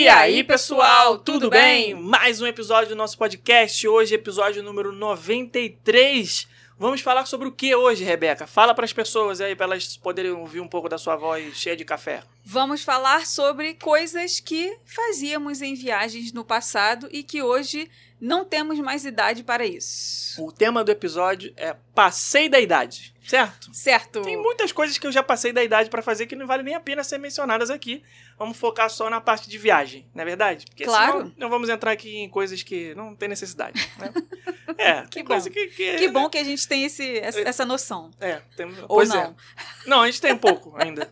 E aí, pessoal, tudo bem? Mais um episódio do nosso podcast. Hoje, episódio número 93. Vamos falar sobre o que hoje, Rebeca? Fala para as pessoas aí, para elas poderem ouvir um pouco da sua voz cheia de café. Vamos falar sobre coisas que fazíamos em viagens no passado e que hoje não temos mais idade para isso. O tema do episódio é Passei da Idade, certo? Certo. Tem muitas coisas que eu já passei da idade para fazer que não vale nem a pena ser mencionadas aqui. Vamos focar só na parte de viagem, não é verdade? Porque Claro. não vamos entrar aqui em coisas que não tem necessidade. Né? É, Que bom. que, que. Que bom que a gente tem esse, essa, noção. É, tem, Ou pois não. é. Não, a gente tem um pouco ainda.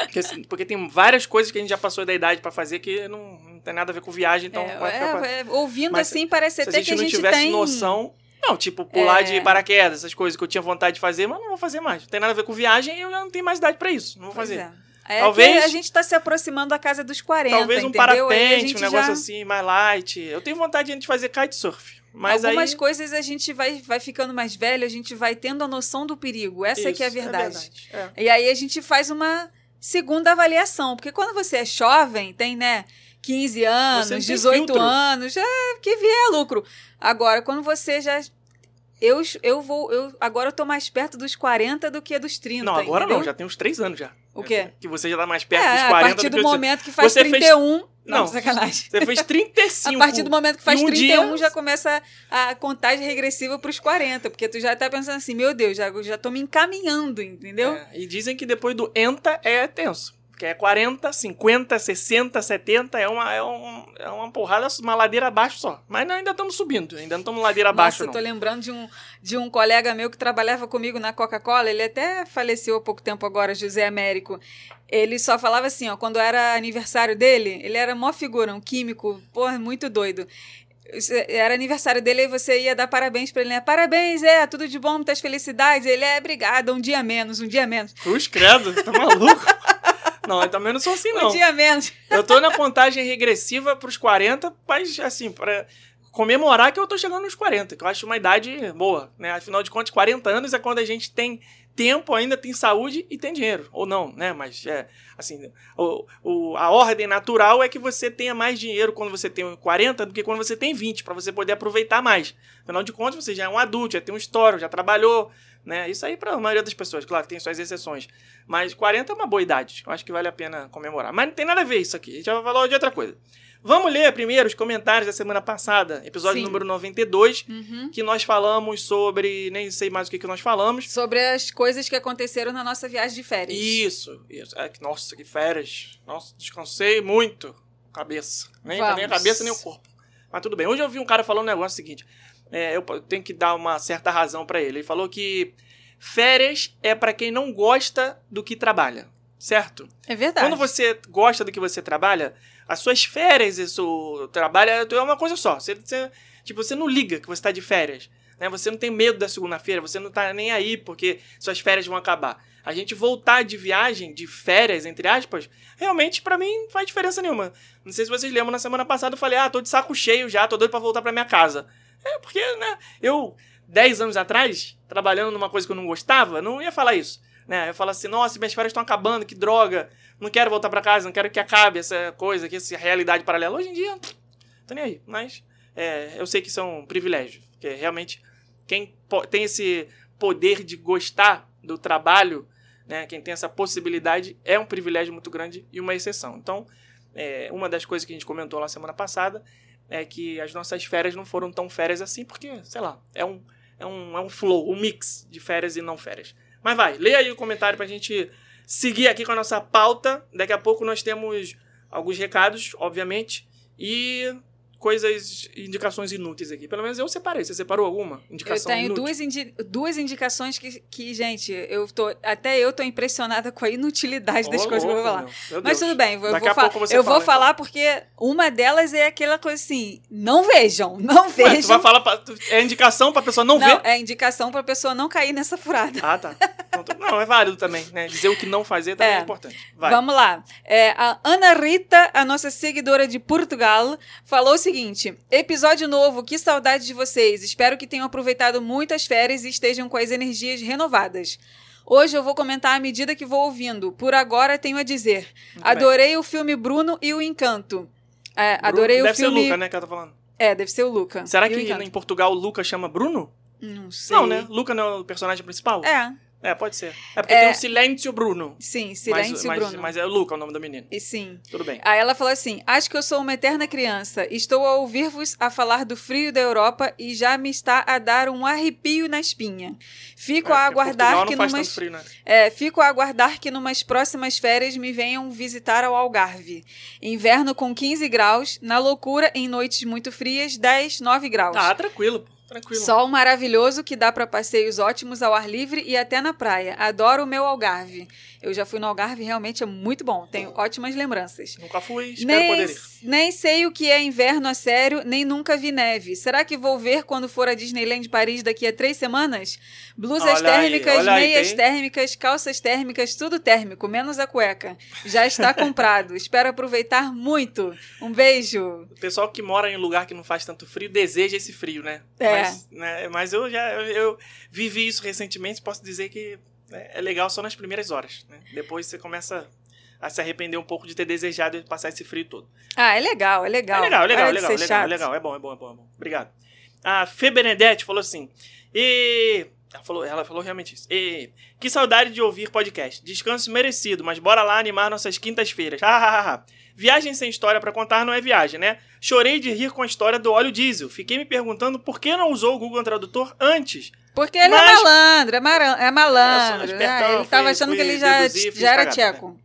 Porque, assim, porque tem várias coisas que a gente já passou da idade pra fazer que não tem nada a ver com viagem, então É, vai ficar é, é, ouvindo Mas assim, parece Se a até gente que a não gente tivesse tem. noção. Não, tipo, pular É. de paraquedas, essas coisas que eu tinha vontade de fazer, mas não vou fazer mais. Não tem nada a ver com viagem e eu já não tenho mais idade pra isso. Não vou Pois fazer. É. É Talvez- a gente tá se aproximando da casa dos 40, Talvez um entendeu? A parapente, um negócio já... assim, mais light. Eu tenho vontade de fazer kitesurf. Mas Algumas aí. coisas a gente vai, vai ficando mais velho, a gente vai tendo a noção do perigo. Essa é que é a Isso, verdade. verdade, E aí a gente faz uma segunda avaliação. Porque quando você é jovem, tem, né, 15 Você não anos, tem 18 filtro. anos, já que vier lucro. Agora, quando você já. Eu, eu vou. Eu, agora eu tô mais perto dos 40 do que dos 30. Não, agora entendeu? não, já tem uns três anos já. O quê? Que você já tá mais perto É, dos a 40 partir do do momento que faz Você fez- 31. Não, Não. sacanagem. Você fez 35. A partir do momento que faz em um 31, dia- já começa a contagem regressiva pros 40. Porque tu já tá pensando assim, meu Deus, já, já tô me encaminhando, entendeu? É, e dizem que depois do ENTA é tenso. Que é 40, 50, 60, 70, é uma, é um, é uma porrada, uma ladeira abaixo só. Mas nós ainda estamos subindo, ainda não estamos ladeira abaixo, Nossa, eu tô não. lembrando de um, de um colega meu que trabalhava comigo na Coca-Cola. Ele até faleceu há pouco tempo agora, José Américo. Ele só falava assim, ó, quando era aniversário dele, ele era mó figura, um químico, porra, muito doido. Era aniversário dele e você ia dar parabéns pra ele, né? Parabéns, é, tudo de bom, muitas felicidades. Ele é, obrigado, um dia menos, um dia menos. Cruz credo, tá maluco? não, eu também não sou assim, não. Um dia menos. Eu tô na contagem regressiva pros 40, mas assim, pra comemorar que eu tô chegando nos 40, que eu acho uma idade boa, né? Afinal de contas, 40 anos é quando a gente tem tempo, ainda tem saúde e tem dinheiro. Ou não, né? Mas é assim, o, o- a ordem natural é que você tenha mais dinheiro quando você tem 40 do que quando você tem 20, pra você poder aproveitar mais. Afinal de contas, você já é um adulto, já tem um histórico, já trabalhou, né? Isso aí pra maioria das pessoas, claro, tem suas exceções. Mas 40 é uma boa idade. Eu acho que vale a pena comemorar. Mas não tem nada a ver isso aqui. A gente já vai falar de outra coisa. Vamos ler primeiro os comentários da semana passada, episódio Sim. número 92, Uhum. que nós falamos sobre. Nem sei mais o que, que nós falamos. Sobre as coisas que aconteceram na nossa viagem de férias. Isso, isso. É, nossa, que férias. Nossa, descansei muito. Cabeça. Nem, nem a cabeça, nem o corpo. Mas tudo bem. Hoje eu vi um cara falando um negócio seguinte. É, eu tenho que dar uma certa razão pra ele. Ele falou que férias é pra quem não gosta do que trabalha. Certo? É verdade. Quando você gosta do que você trabalha, as suas férias e seu trabalho é uma coisa só. Você, você- tipo, você não liga que você está de férias. Né? Você não tem medo da segunda-feira, você não tá nem aí porque suas férias vão acabar. A gente voltar de viagem, de férias, entre aspas, realmente pra mim não faz diferença nenhuma. Não sei se vocês lembram, na semana passada eu falei, ah, tô de saco cheio já, tô doido pra voltar pra minha casa. É, porque, né, eu, 10 anos atrás, trabalhando numa coisa que eu não gostava, não ia falar isso. Né? Eu falo assim, nossa, minhas férias estão acabando, que droga, não quero voltar pra casa, não quero que acabe essa coisa, que essa realidade paralela. Hoje em dia, tô nem aí, mas é, eu sei que isso é um privilégio, porque realmente quem tem esse poder de gostar do trabalho, né, quem tem essa possibilidade, é um privilégio muito grande e uma exceção. Então, é, uma das coisas que a gente comentou lá semana passada é que as nossas férias não foram tão férias assim, porque, sei lá, é um, é um, é um flow, um mix de férias e não férias. Mas vai, leia aí o comentário pra gente seguir aqui com a nossa pauta. Daqui a pouco nós temos alguns recados, obviamente, e coisas, indicações inúteis aqui. Pelo menos eu separei. Você separou alguma Eu indicação tenho inútil? duas, indi- duas indicações que, que, gente, eu tô. Até eu tô impressionada com a inutilidade das Ô, coisas que eu vou falar. Mas tudo bem, eu Daqui vou, a pouco você eu fala, vou então. falar porque uma delas é aquela coisa assim: não vejam, não Ué, tu vejam. vai falar pra, tu- é indicação pra pessoa não, não, ver? é indicação pra pessoa não cair nessa furada. Ah, tá. Não, é válido também, né? Dizer o que não fazer também é, É. importante. Vai. Vamos lá. É, a Ana Rita, a nossa seguidora de Portugal, falou o seguinte: episódio novo, que saudade de vocês. Espero que tenham aproveitado muitas férias e estejam com as energias renovadas. Hoje eu vou comentar à medida que vou ouvindo. Por agora tenho a dizer. Muito bem. Adorei o filme Bruno e o Encanto. É, Bruno- adorei Deve o filme. ser o Luca, né, que ela tá falando. É, deve ser o Luca. Será E que em Portugal o Luca chama Bruno? Não sei. Não, né? Luca não é o personagem principal? É, É, pode ser. É porque É. tem o Silêncio Bruno. sim, Mas- Silêncio mas, Bruno. Mas é o Luca o nome do menino. E sim. Tudo bem. Aí ela falou assim: Acho que eu sou uma eterna criança. Estou a ouvir-vos a falar do frio da Europa e já me está a dar um arrepio na espinha. Fico É, a aguardar que numas, frio, né? é, fico a aguardar que numas próximas férias me venham visitar ao Algarve. Inverno com 15 graus, na loucura em noites muito frias, 10, 9 graus. Ah, tranquilo, pô. Tranquilo. Sol maravilhoso que dá para passeios ótimos ao ar livre e até na praia. Adoro o meu Algarve. Eu já fui no Algarve, realmente é muito bom. Tenho ótimas lembranças. Nunca fui, espero Nem, poder ir. nem sei o que é inverno a sério, nem nunca vi neve. Será que vou ver quando for a Disneyland Paris daqui a três semanas? Blusas Olha aí, térmicas, aí, meias tem- térmicas, calças térmicas, tudo térmico, menos a cueca. Já está comprado. Espero aproveitar muito. Um beijo. O pessoal que mora em lugar que não faz tanto frio deseja esse frio, né? É. Mas, né, mas eu já eu, eu vivi isso recentemente, posso dizer que é legal só nas primeiras horas. né? Depois você começa a se arrepender um pouco de ter desejado passar esse frio todo. Ah, é legal, é legal. É legal, é legal, Para é legal, é legal, é legal. É bom, é bom, é bom, é bom. Obrigado. A Fê Benedetti falou assim. E. Ela falou, ela falou realmente isso. E, que saudade de ouvir podcast. Descanso merecido, mas bora lá animar nossas quintas-feiras. Ha, ha, ha, ha. Viagem sem história pra contar não é viagem, né? Chorei de rir com a história do óleo diesel. Fiquei me perguntando por que não usou o Google Tradutor antes. Porque ele é Mas- malandro, é, maran- é malandro. sou né? espertão, Ele tava fui- achando que fui ele já, deduzir, já era né? tcheco.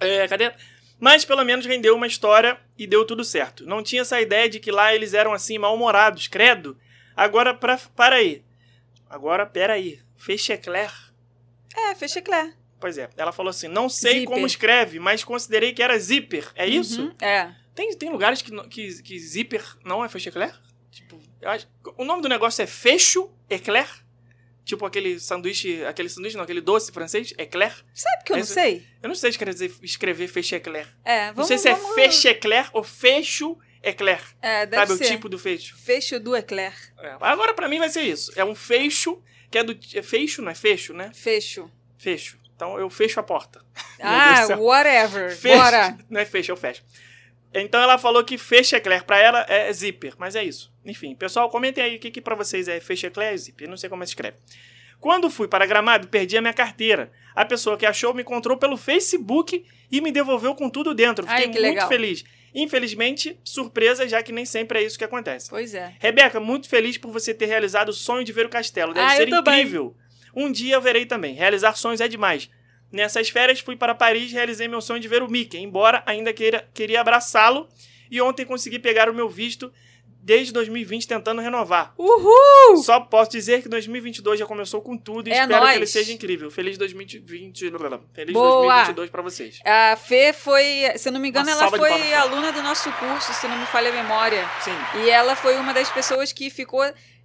É, cadê? Mas pelo menos rendeu uma história e deu tudo certo. Não tinha essa ideia de que lá eles eram assim mal-humorados, credo. Agora, pra, para aí. Agora, pera aí. Fechecler? É, fecheclé. Pois é. Ela falou assim: não sei Zíper. como escreve, mas considerei que era zíper. É isso? Uhum, É. Tem, tem lugares que, que, que zíper não é fechecler? Tipo, acho, o nome do negócio é fecho eclair? Tipo aquele sanduíche, aquele sanduíche não, aquele doce francês, eclair? Sabe que eu não Esse- sei? Eu não sei escrever, escrever fechecler. É, vamos Não sei se é vamos- fechecler ou fecho eclair. É, deve Sabe ser. o tipo do fecho? Fecho do eclair. É. Agora pra mim vai ser isso. É um fecho, que é do. É fecho, não é fecho, né? Fecho. Fecho. Então eu fecho a porta. Ah, whatever. Fecho. Bora. Não é fecho, eu fecho. Então ela falou que fechecler pra ela é zíper, mas é isso. Enfim, pessoal, comentem aí o que, que pra vocês é e. Eu não sei como se escreve. Quando fui para Gramado, perdi a minha carteira. A pessoa que achou me encontrou pelo Facebook e me devolveu com tudo dentro. Fiquei Ai, muito legal. feliz. Infelizmente, surpresa, já que nem sempre é isso que acontece. Pois é. Rebeca, muito feliz por você ter realizado o sonho de ver o castelo. Deve Ah, ser incrível. Um dia eu verei também. Realizar sonhos é demais. Nessas férias fui para Paris e realizei meu sonho de ver o Mickey, embora ainda queira, queria abraçá-lo. E ontem consegui pegar o meu visto desde 2020 tentando renovar. Uhul! Só posso dizer que 2022 já começou com tudo e É espero nóis. que ele seja incrível. Feliz 2020, feliz Boa. 2022 para vocês. A Fê foi, se não me engano, Uma ela foi aluna do nosso curso, se não me falha a memória. Sim. E ela foi uma das pessoas que ficou.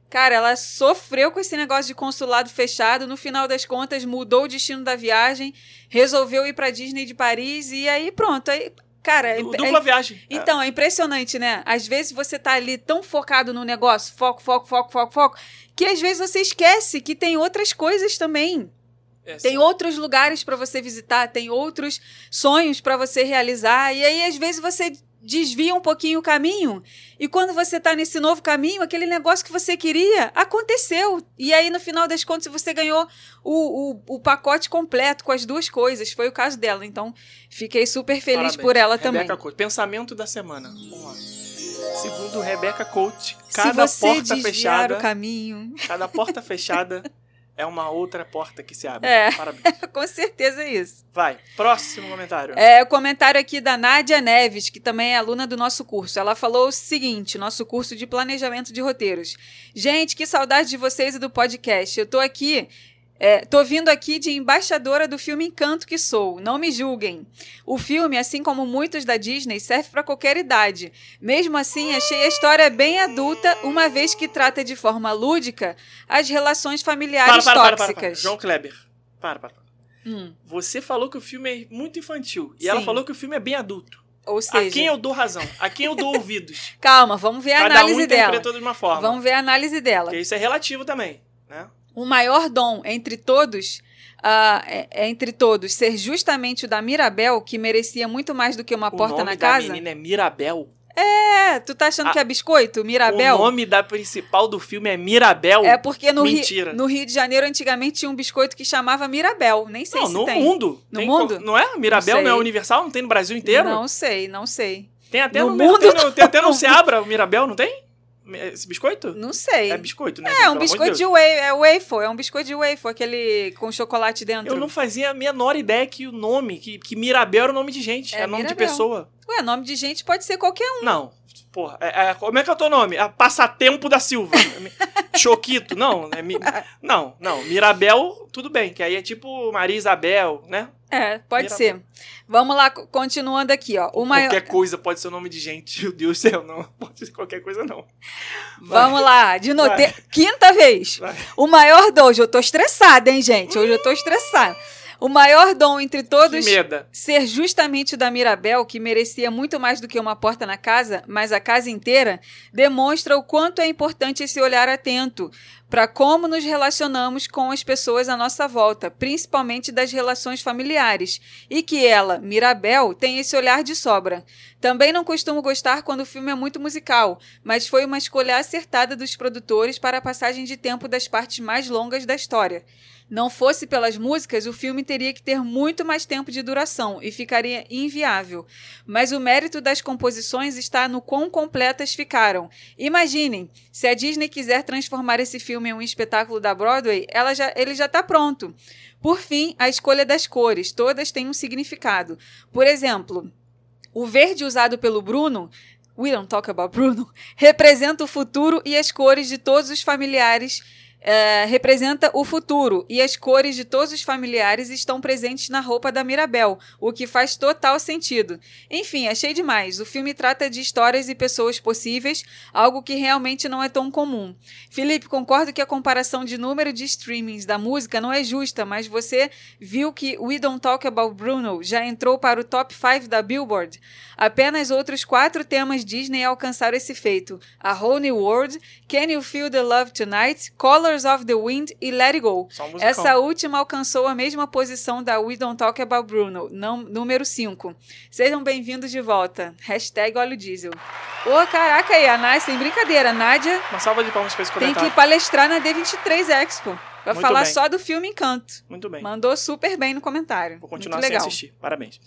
Cara, ela sofreu com esse negócio de consulado fechado. No final das contas, mudou o destino da viagem, resolveu ir pra Disney de Paris e aí pronto. Aí, cara, é, Du- é- Dupla viagem. então, é impressionante, né? Às vezes você tá ali tão focado no negócio, foco, foco, foco, foco, foco, que às vezes você esquece que tem outras coisas também. É, Tem outros lugares pra você visitar, tem outros sonhos pra você realizar. E aí, às vezes, você desvia um pouquinho o caminho. E quando você tá nesse novo caminho, aquele negócio que você queria aconteceu. E aí, no final das contas, você ganhou o, o, o pacote completo com as duas coisas. Foi o caso dela. Então, fiquei super feliz Parabéns. por ela Rebeca também. Coach. Pensamento da semana. Vamos lá. Segundo Rebeca Coach, cada porta fechada, o caminho. cada porta fechada é uma outra porta que se abre. É. Parabéns. Com certeza é isso. Vai, próximo comentário. É o comentário aqui da Nádia Neves, que também é aluna do nosso curso. Ela falou o seguinte: nosso curso de planejamento de roteiros. Gente, que saudade de vocês e do podcast. Eu tô aqui. É, tô vindo aqui de embaixadora do filme Encanto que sou. Não me julguem. O filme, assim como muitos da Disney, serve para qualquer idade. Mesmo assim, achei a história bem adulta, uma vez que trata de forma lúdica as relações para, familiares para, para, para, para. tóxicas. João Kleber. Para, para. para. Hum, Você falou que o filme é muito infantil. E Sim. ela falou que o filme é bem adulto. ou A seja, quem eu dou razão? A quem eu dou ouvidos? calma, vamos ver a Cada análise um dela. interpretou de uma forma. Vamos ver a análise dela. Porque isso é relativo também, né? O maior dom entre todos ah, é- é entre todos ser justamente o da Mirabel, que merecia muito mais do que uma o porta nome na da casa? menina é Mirabel. É, tu tá achando Ah, que é biscoito? Mirabel? O nome da principal do filme é Mirabel. É porque no, Ri- Mentira. no Rio de Janeiro antigamente tinha um biscoito que chamava Mirabel. Nem sei não, se no tem. mundo. No Tem mundo? Não é? Mirabel Não não, é universal? Não tem no Brasil inteiro? Não sei, não sei. Tem até No no, mundo tem tem até no. Seabra, o Mirabel, não tem? Esse biscoito? Não sei. É biscoito, né? É, gente? um biscoito de de wafer, é wafer, é um biscoito de wafer, aquele com chocolate dentro. Eu não fazia a menor ideia que o nome, que, que Mirabel era o nome de gente, É é, nome de Mirabel. pessoa. Ué, nome de gente pode ser qualquer um. Não, porra, é- é- como é que é o teu nome? É Passatempo da Silva. Choquito, não, é Mi- não, não, Mirabel, tudo bem, que aí é tipo Maria Isabel, né? É, pode Mirabel. ser. Vamos lá, co- continuando aqui, ó. O maior... Qualquer coisa pode ser o nome de gente, meu Deus do céu, não, pode ser qualquer coisa não. Vamos lá, de novo. Vai. Quinta vez. Vai. O maior. Hoje eu tô estressada, hein, gente? Hoje eu tô estressada. O maior dom entre todos ser justamente o da Mirabel, que merecia muito mais do que uma porta na casa, mas a casa inteira, demonstra o quanto é importante esse olhar atento para como nos relacionamos com as pessoas à nossa volta, principalmente das relações familiares, e que ela, Mirabel, tem esse olhar de sobra. Também não costumo gostar quando o filme é muito musical, mas foi uma escolha acertada dos produtores para a passagem de tempo das partes mais longas da história. Não fosse pelas músicas, o filme teria que ter muito mais tempo de duração e ficaria inviável. Mas o mérito das composições está no quão completas ficaram. Imaginem, se a Disney quiser transformar esse filme em um espetáculo da Broadway, ela já, ele já está pronto. Por fim, a escolha das cores, todas têm um significado. Por exemplo, o verde usado pelo Bruno We don't talk about Bruno. Representa o futuro e as cores de todos os familiares. Eh, representa o futuro e as cores de todos os familiares estão presentes na roupa da Mirabel, o que faz total sentido. Enfim, achei demais. O filme trata de histórias e pessoas possíveis, algo que realmente não é tão comum. Felipe, concordo que a comparação de número de streamings da música não é justa, mas você viu que We Don't Talk About Bruno já entrou para o top 5 da Billboard? Apenas outros quatro temas Disney alcançaram esse feito: A Whole New World, Can You Feel the Love Tonight, Colors of the Wind e Let It Go. Um. Essa última alcançou a mesma posição da We Don't Talk About Bruno, não, número 5. Sejam bem-vindos de volta. Hashtag óleo diesel. Ô, caraca aí, a Nádia, sem brincadeira, Nádia Uma salva de palmas pra esse tem que palestrar na D23 Expo. Vai Muito falar bem. só do filme Encanto. Muito bem. Mandou super bem no comentário. Vou continuar Muito sem legal. assistir. Parabéns.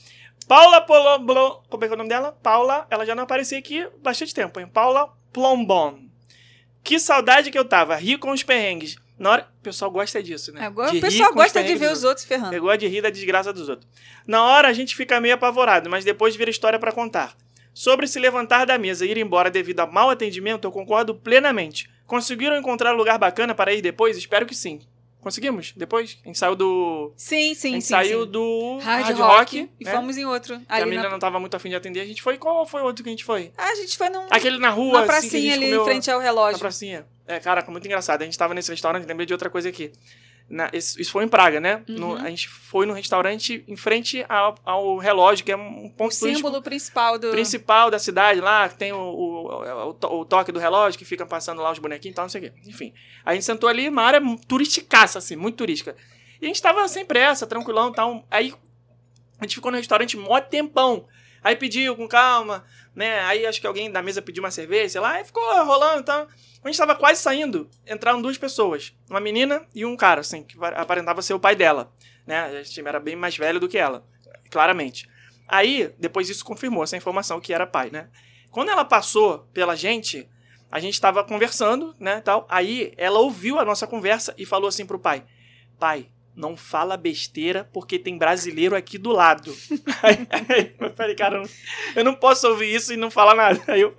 Paula Polombon. Como é que é o nome dela? Paula, ela já não aparecia aqui há bastante tempo, hein? Paula Plombon. Que saudade que eu tava. Ri com os perrengues. Na hora. O pessoal gosta disso, né? Agora De o rir pessoal gosta de ver os outros ferrando. Eu gosto de rir da desgraça dos outros. Na hora a gente fica meio apavorado, mas depois vira história pra contar. Sobre se levantar da mesa e ir embora devido a mau atendimento, eu concordo plenamente. Conseguiram encontrar lugar bacana para ir depois? Espero que sim. Conseguimos? Depois? A gente saiu do. Sim, a sim, gente sim. saiu sim. do Hard, rock, e né? fomos em outro. A menina na... não tava muito afim de atender. A gente foi. Qual foi o outro que a gente foi? Ah, a gente foi num... Aquele na rua, na assim, a pracinha gente ali comeu... em frente ao Na relógio. pracinha. É, caraca, muito engraçado. A gente tava nesse restaurante, lembrei de outra coisa aqui. Na- isso, isso foi em Praga, né? No- Uhum. a gente foi no restaurante em frente ao, ao relógio, que é um O ponto turístico símbolo principal do... principal da cidade lá, que tem o, o, o, o toque do relógio, que fica passando lá os bonequinhos e tal, não sei o quê. Enfim. A gente sentou ali, uma área turisticaça, assim, muito turística. E a gente tava sem pressa, tranquilão e tal. Aí a gente ficou no restaurante mó tempão. Aí pediu com calma, né? Aí acho que alguém da mesa pediu uma cerveja, sei lá, aí ficou rolando e tal. Quando a gente tava quase saindo, entraram duas pessoas. Uma menina e um cara, assim, que aparentava ser o pai dela. Né? A gente era bem mais velho do que ela, claramente. Aí, depois isso confirmou essa informação que era pai, né? Quando ela passou pela gente, a gente tava conversando, né, tal. Aí ela ouviu a nossa conversa e falou assim pro pai: "Pai, não fala besteira porque tem brasileiro aqui do lado". aí, aí eu falei: "Cara, eu não- eu não posso ouvir isso e não falar nada". Aí eu,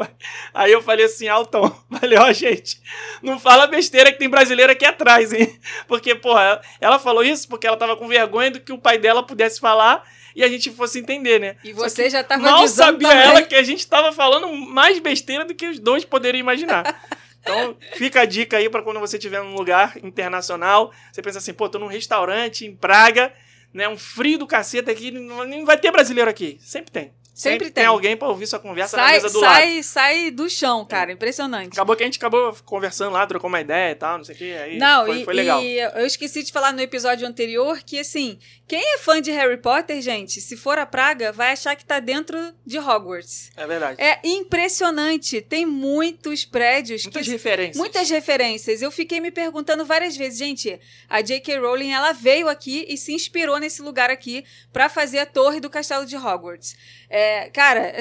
aí eu falei assim, altão, falei: "Ó, gente, não fala besteira que tem brasileiro aqui atrás, hein?" Porque, porra, ela falou isso porque ela tava com vergonha do que o pai dela pudesse falar e a gente fosse entender, né? E você já tava Mal sabia também. ela que a gente tava falando mais besteira do que os dois poderiam imaginar. Então, fica a dica aí pra quando você estiver num lugar internacional, você pensa assim, pô, tô num restaurante em Praga, né, um frio do cacete aqui, não, vai ter brasileiro aqui. Sempre tem. Sempre tem. tem. alguém pra ouvir sua conversa na Sai, mesa do lado. sai, sai do chão, cara. Impressionante. Acabou que a gente acabou conversando lá, trocou uma ideia e tal, não sei o que. Aí Não, foi, e, foi legal. e eu esqueci de falar no episódio anterior que, assim, quem é fã de Harry Potter, gente, se for a praga, vai achar que tá dentro de Hogwarts. É verdade. É impressionante. Tem muitos prédios Muitas que. referências. Muitas referências. Eu fiquei me perguntando várias vezes, gente, a J.K. Rowling, ela veio aqui e se inspirou nesse lugar aqui pra fazer a torre do castelo de Hogwarts. É, cara, é-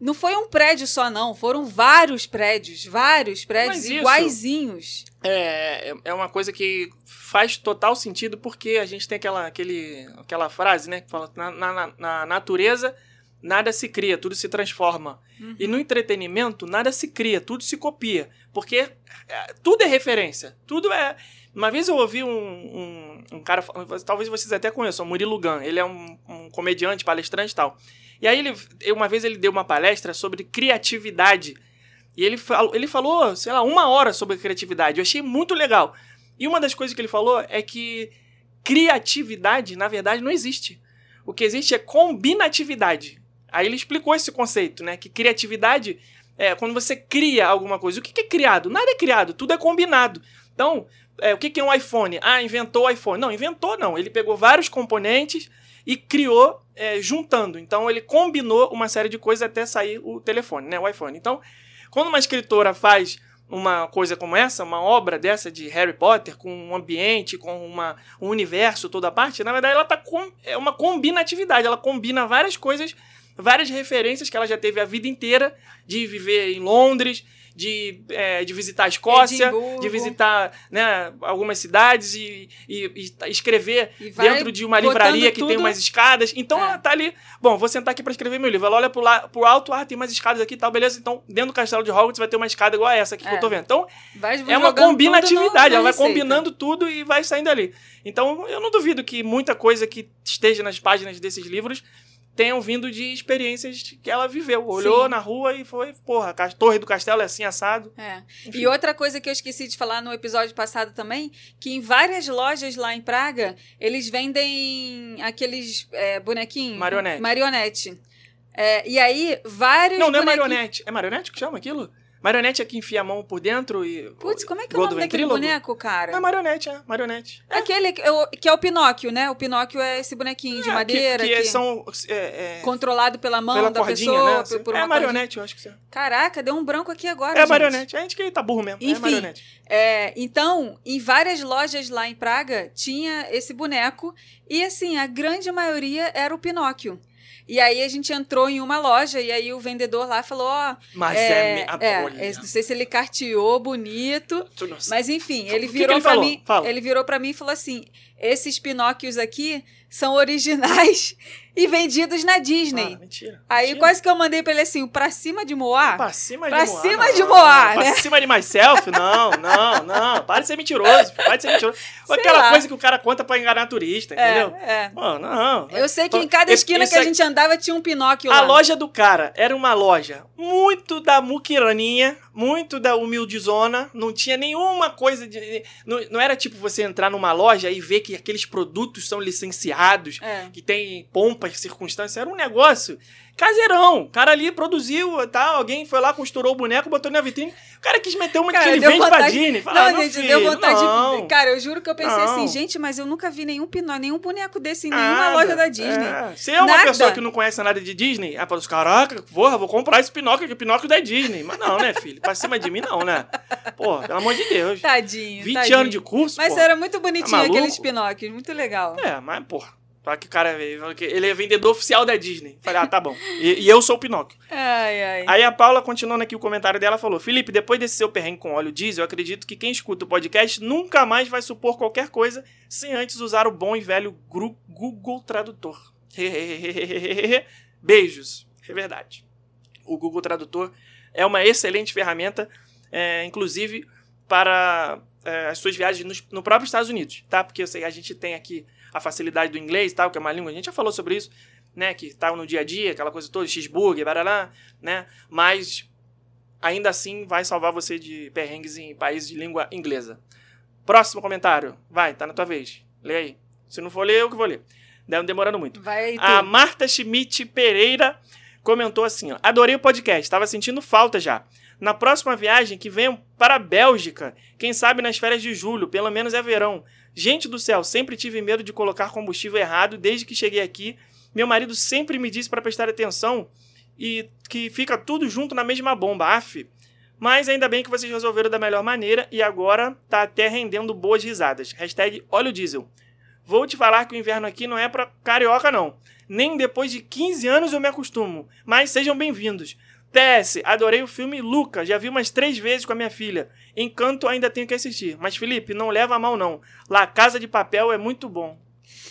não foi um prédio só, não. Foram vários prédios, vários prédios isso- iguaizinhos. É, é- é uma coisa que faz total sentido porque a gente tem aquela, aquele, aquela frase, né? Que fala na, na, na natureza nada se cria, tudo se transforma. Uhum. E no entretenimento nada se cria, tudo se copia. Porque é, tudo é referência. Tudo é. Uma vez eu ouvi um, um, um cara, talvez vocês até conheçam, o Murilo Gun. Ele é um, um comediante, palestrante e tal. E aí, ele, uma vez ele deu uma palestra sobre criatividade. E ele, ele falou, sei lá, uma hora sobre criatividade. Eu achei muito legal. E uma das coisas que ele falou é que criatividade, na verdade, não existe. O que existe é combinatividade. Aí ele explicou esse conceito, né? Que criatividade é quando você cria alguma coisa. O que é criado? Nada é criado, tudo é combinado. Então, é, o que é um iPhone? Ah, inventou o iPhone. Não, inventou não. Ele pegou vários componentes e criou é, juntando. Então, ele combinou uma série de coisas até sair o telefone, né? O iPhone. Então, quando uma escritora faz uma coisa como essa, uma obra dessa de Harry Potter, com um ambiente, com uma, um universo toda a parte, na verdade ela tá com, é uma combinatividade, ela combina várias coisas, várias referências que ela já teve a vida inteira de viver em Londres, de, é, de visitar a Escócia, Edimburgo. de visitar né, algumas cidades e, e- e escrever E dentro de uma livraria que tem tudo- umas escadas. Então É. ela tá ali. Bom, vou sentar aqui pra escrever meu livro. Ela olha pro, la- pro alto, ah, tem mais escadas aqui e tal, beleza. Então, dentro do castelo de Hogwarts vai ter uma escada igual a essa aqui que É. eu tô vendo. Então, Vai é uma combinatividade. Ela vai receita. combinando tudo e vai saindo ali. Então, eu não duvido que muita coisa que esteja nas páginas desses livros tenham vindo de experiências que ela viveu. Olhou Sim. na rua e foi, porra, a torre do castelo é assim assado. É. Enfim. E outra coisa que eu esqueci de falar no episódio passado também, que em várias lojas lá em Praga, eles vendem aqueles é, bonequinhos. Marionete. Marionete. É, e aí, vários Não, não é bonequinhos- marionete. É marionete que chama aquilo? Marionete é que enfia a mão por dentro e. Putz, como é que é o nome daquele boneco, cara? Não, é marionete, é. Marionete. Aquele que é o- que é o Pinóquio, né? O Pinóquio é esse bonequinho de É, madeira Que, que que- são. É, é, controlado pela mão pela da cordinha, pessoa, né? por, por é marionete, eu acho que sim. Caraca, deu um branco aqui agora, É gente. marionete. A gente que tá burro mesmo. é Enfim. marionete. É, então, em várias lojas lá em Praga, tinha esse boneco. E assim, a grande maioria era o Pinóquio. E aí a gente entrou em uma loja e aí o vendedor lá falou, ó... Mas é, é. me- é, é, não sei se ele carteou bonito, mas enfim, ele O que que virou ele pra falou? mim, Fala. ele virou para mim e falou assim: "Esses Pinóquios aqui são originais e vendidos na Disney". Ah, mentira. aí mentira. quase que eu mandei pra ele assim, pra cima de Moá. Pra cima Pra de Moá. cima não, de Moá, não. né? Pra cima de myself? Não, não, não. Para de ser mentiroso. Para de ser mentiroso. Sei Aquela lá. coisa que o cara conta pra enganar turista, entendeu? É, é. Pô, não. Eu sei que em cada esse- esquina isso que a aí- gente andava tinha um Pinóquio A lá. loja do cara era uma loja muito da muquiraninha, muito da humildizona, não tinha nenhuma coisa de. Não, não era tipo você entrar numa loja e ver que aqueles produtos são licenciados, É. que tem pompas, circunstâncias, era um negócio caseirão. O cara ali produziu, tá, alguém foi lá, costurou o boneco, botou na vitrine. O cara quis meter uma Cara, que ele vende pra vontade- Disney. Fala, Não, ah, meu gente, filho, deu vontade não. de. Cara, eu juro que eu pensei Não. assim, gente, mas eu nunca vi nenhum pinó, nenhum boneco desse em nenhuma Nada. loja da Disney. É. Se é uma Nada. pessoa que não conhece nada de Disney, ah, fala assim, caraca, porra, vou comprar esse Pinóquio, que o Pinóquio da Disney. Mas não, né, filho? Pra cima de mim, não, né? Pô, pelo amor de Deus. Tadinho. 20 tadinho. anos de curso, Mas era muito bonitinho Tá aqueles Pinóquios, muito legal. É, mas, porra. Só que o cara veio, ele é vendedor oficial da Disney. Falei, ah, tá bom. E, e eu sou o Pinóquio. Ai, ai. Aí a Paula, continuando aqui o comentário dela, falou: Felipe, depois desse seu perrengue com óleo diesel, eu acredito que quem escuta o podcast nunca mais vai supor qualquer coisa sem antes usar o bom e velho Google Tradutor. Beijos. É verdade. O Google Tradutor é uma excelente ferramenta, é, inclusive para é, as suas viagens nos- no, próprio Estados Unidos, tá? Porque eu sei, a gente tem aqui a facilidade do inglês, tal, que é uma língua, a gente já falou sobre isso, né? Que tá no dia a dia, aquela coisa toda, cheeseburger, barará, né? Mas ainda assim vai salvar você de perrengues em países de língua inglesa. Próximo comentário. Vai, tá na tua vez. Lê aí. Se não for ler, eu que vou ler. Dem- Demorando muito. Vai. A Marta Schmidt Pereira comentou assim: ó, adorei o podcast, estava sentindo falta já. Na próxima viagem, que venham para a Bélgica, quem sabe nas férias de julho, pelo menos é verão. Gente do céu, sempre tive medo de colocar combustível errado desde que cheguei aqui. Meu marido sempre me disse para prestar atenção e que fica tudo junto na mesma bomba, af. Mas ainda bem que vocês resolveram da melhor maneira e agora tá até rendendo boas risadas. Hashtag óleo diesel. Vou te falar que o inverno aqui não é pra carioca, não. Nem depois de 15 anos eu me acostumo. Mas sejam bem-vindos. PS, adorei o filme Luca, já vi umas três vezes com a minha filha. Encanto ainda tenho que assistir. Mas, Felipe, não leva a mal, não. La Casa de Papel é muito bom.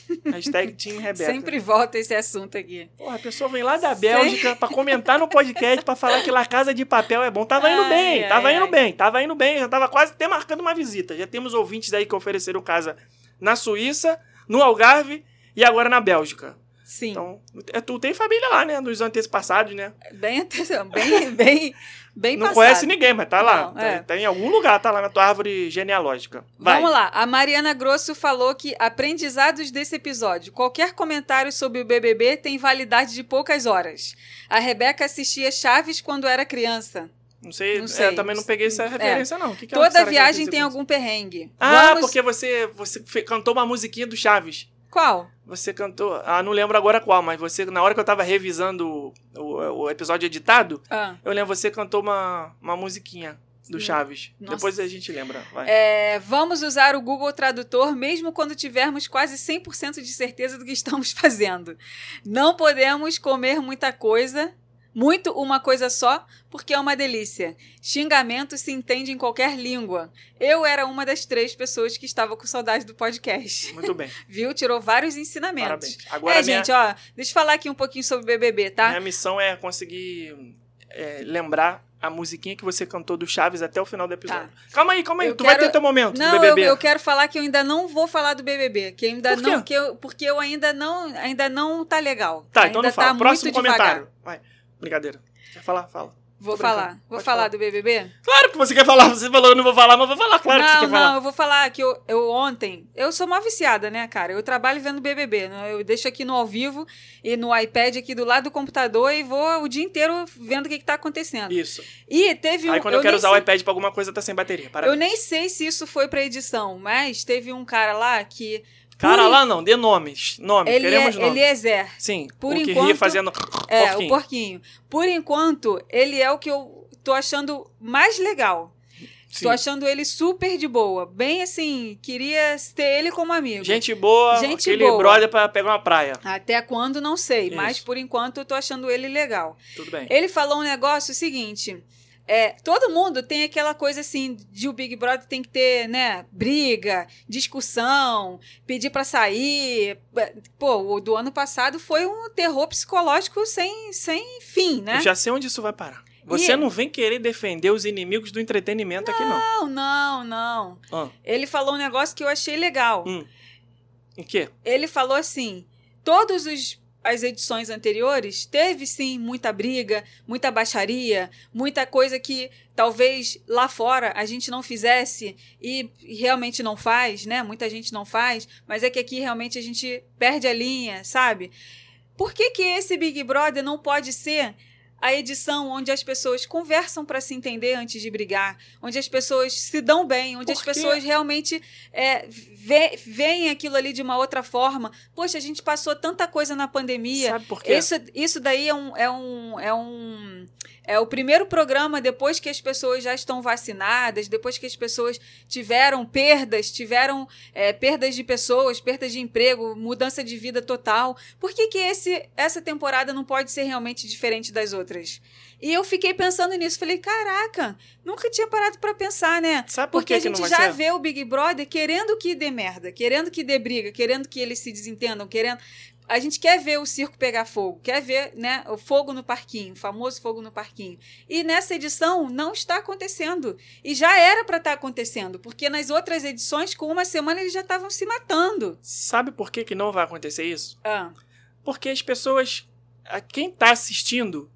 Hashtag Team Rebeca. Sempre volta esse assunto aqui. Porra, a pessoa vem lá da Bélgica Sem... pra comentar no podcast pra falar que La Casa de Papel é bom. Tava indo ai, bem, ai, tava ai. indo bem, tava indo bem. Já tava quase até marcando uma visita. Já temos ouvintes aí que ofereceram casa na Suíça, no Algarve e agora na Bélgica. Sim. Então, é, tu tem família lá, né? Dos antepassados, né? Bem, bem, bem, bem Não passado. conhece ninguém, mas tá lá. Não, tá, é. tá, em algum lugar, tá lá na tua árvore genealógica. Vai. Vamos lá. A Mariana Grosso falou que aprendizados desse episódio. Qualquer comentário sobre o BBB tem validade de poucas horas. A Rebeca assistia Chaves quando era criança. Não sei, Não sei. É, também não peguei essa referência, não. O que que Toda viagem tem algum perrengue. Ah, Vamos- porque você, você cantou uma musiquinha do Chaves. Qual? Você cantou. Ah, não lembro agora qual, mas você, na hora que eu tava revisando o, o, o episódio editado, Ah. eu lembro você cantou uma, uma musiquinha do Chaves. Nossa. Depois a gente lembra. Vai. É, vamos usar o Google Tradutor mesmo quando tivermos quase 100% de certeza do que estamos fazendo. Não podemos comer muita coisa, muito uma coisa só, porque é uma delícia. Xingamento se entende em qualquer língua. Eu era uma das três pessoas que estava com saudade do podcast. Muito bem. Viu? Tirou vários ensinamentos. Parabéns. Agora, é, minha, gente, ó, deixa eu falar aqui um pouquinho sobre o BBB, tá? minha missão é conseguir é, lembrar a musiquinha que você cantou do Chaves até o final do episódio. Calma aí, calma aí. Tá. Eu tu vai quero- ter teu momento Não, do eu, BBB. eu quero falar que eu ainda não vou falar do BBB, que ainda não, que eu, porque eu ainda não, ainda não tá legal. Tá, ainda então não fala. Tá Próximo devagar. comentário. Vai. Brincadeira. Quer falar? Fala. Vou falar. Vou falar falar. do BBB? Claro que você quer falar. Você falou, eu não vou falar, mas vou falar. Claro que você não, quer não, falar. eu vou falar que eu, eu ontem, eu sou uma viciada, né, cara? Eu trabalho vendo BBB, né? eu deixo aqui no ao vivo e no iPad aqui do lado do computador e vou o dia inteiro vendo o que, que tá acontecendo. Isso. E teve um. Aí quando eu, quero nem usar sei- o iPad pra alguma coisa, tá sem bateria. Eu Parabéns. nem sei se isso foi pra edição, mas teve um cara lá que. Cara por- lá não, dê nomes. Nome, Ele queremos é, nome. Eliezer. Sim, por o que enquanto- ria fazendo É, porquinho. o porquinho. Por enquanto, ele é o que eu tô achando mais legal. Sim. Tô achando ele super de boa. Bem assim, queria ter ele como amigo. Gente boa, Gente aquele boa. brother pra pegar uma praia. Até quando, não sei. Mas Isso. por enquanto eu tô achando ele legal. Tudo bem. Ele falou um negócio seguinte. É, todo mundo tem aquela coisa assim de o Big Brother tem que ter, né, briga, discussão, pedir pra sair. Pô, o do ano passado foi um terror psicológico sem, sem fim, né? Eu já sei onde isso vai parar. Você E- não vem querer defender os inimigos do entretenimento aqui, não. Não, não, não. Ah, Ele falou um negócio que eu achei legal. hum. Em quê? Ele falou assim: todos os as edições anteriores teve sim muita briga, muita baixaria, muita coisa que talvez lá fora a gente não fizesse e realmente não faz, né? Muita gente não faz, mas é que aqui realmente a gente perde a linha, sabe? Por que, que esse Big Brother não pode ser a edição onde as pessoas conversam para se entender antes de brigar, onde as pessoas se dão bem, onde as quê? pessoas realmente é, veem aquilo ali de uma outra forma. Poxa, a gente passou tanta coisa na pandemia. Sabe por quê? Isso, isso daí é um, é um. É um. É o primeiro programa depois que as pessoas já estão vacinadas, depois que as pessoas tiveram perdas, tiveram é, perdas de pessoas, perdas de emprego, mudança de vida total. Por que, que esse, essa temporada não pode ser realmente diferente das outras? E eu fiquei pensando nisso. Falei, caraca, nunca tinha parado para pensar, né? Sabe por Porque que a que gente vai já ser? vê o Big Brother querendo que dê merda, querendo que dê briga, querendo que eles se desentendam, querendo. A gente quer ver o circo pegar fogo, quer ver né, o fogo no parquinho, o famoso fogo no parquinho. E nessa edição não está acontecendo. E já era para estar acontecendo, porque nas outras edições, com uma semana, eles já estavam se matando. Sabe por que, que não vai acontecer isso? Ah, Porque as pessoas. Quem tá assistindo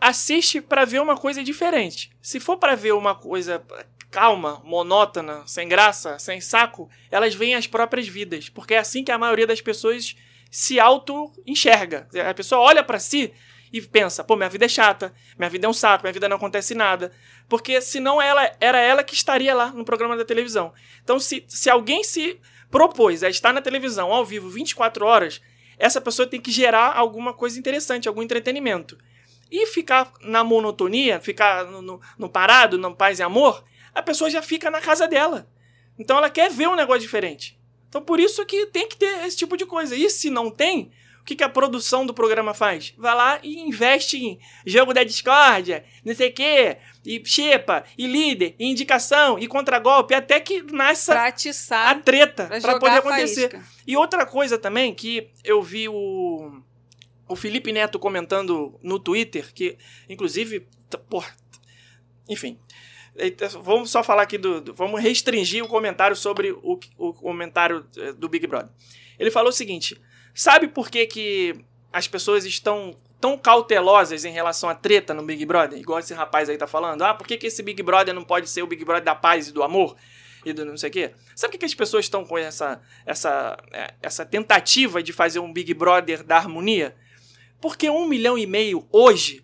assiste pra ver uma coisa diferente. Se for pra ver uma coisa calma, monótona, sem graça, sem saco, elas veem as próprias vidas. Porque é assim que a maioria das pessoas se auto-enxerga. A pessoa olha pra si e pensa, pô, minha vida é chata, minha vida é um saco, minha vida não acontece nada. Porque senão ela era ela que estaria lá no programa da televisão. Então, se, se alguém se propôs a estar na televisão ao vivo 24 horas, essa pessoa tem que gerar alguma coisa interessante, algum entretenimento. E ficar na monotonia, ficar no, no, no parado, no paz e amor, a pessoa já fica na casa dela. Então ela quer ver um negócio diferente. Então por isso que tem que ter esse tipo de coisa. E se não tem, o que, que a produção do programa faz? Vai lá e investe em jogo da discórdia, não sei o quê, e xepa, e líder, e indicação, e contragolpe, até que nasça a treta pra para poder acontecer. E outra coisa também que eu vi o, o Felipe Neto comentando no Twitter, que inclusive, porra, enfim. Vamos só falar aqui do, do- Vamos restringir o comentário sobre o, o comentário eh, do Big Brother. Ele falou o seguinte: sabe por que, que as pessoas estão tão cautelosas em relação à treta no Big Brother? Igual esse rapaz aí tá falando. Ah, por que, que esse Big Brother não pode ser o Big Brother da paz e do amor? E do não sei o quê? Sabe por que, que as pessoas estão com essa, essa, eh, essa tentativa de fazer um Big Brother da harmonia? Porque um milhão e meio hoje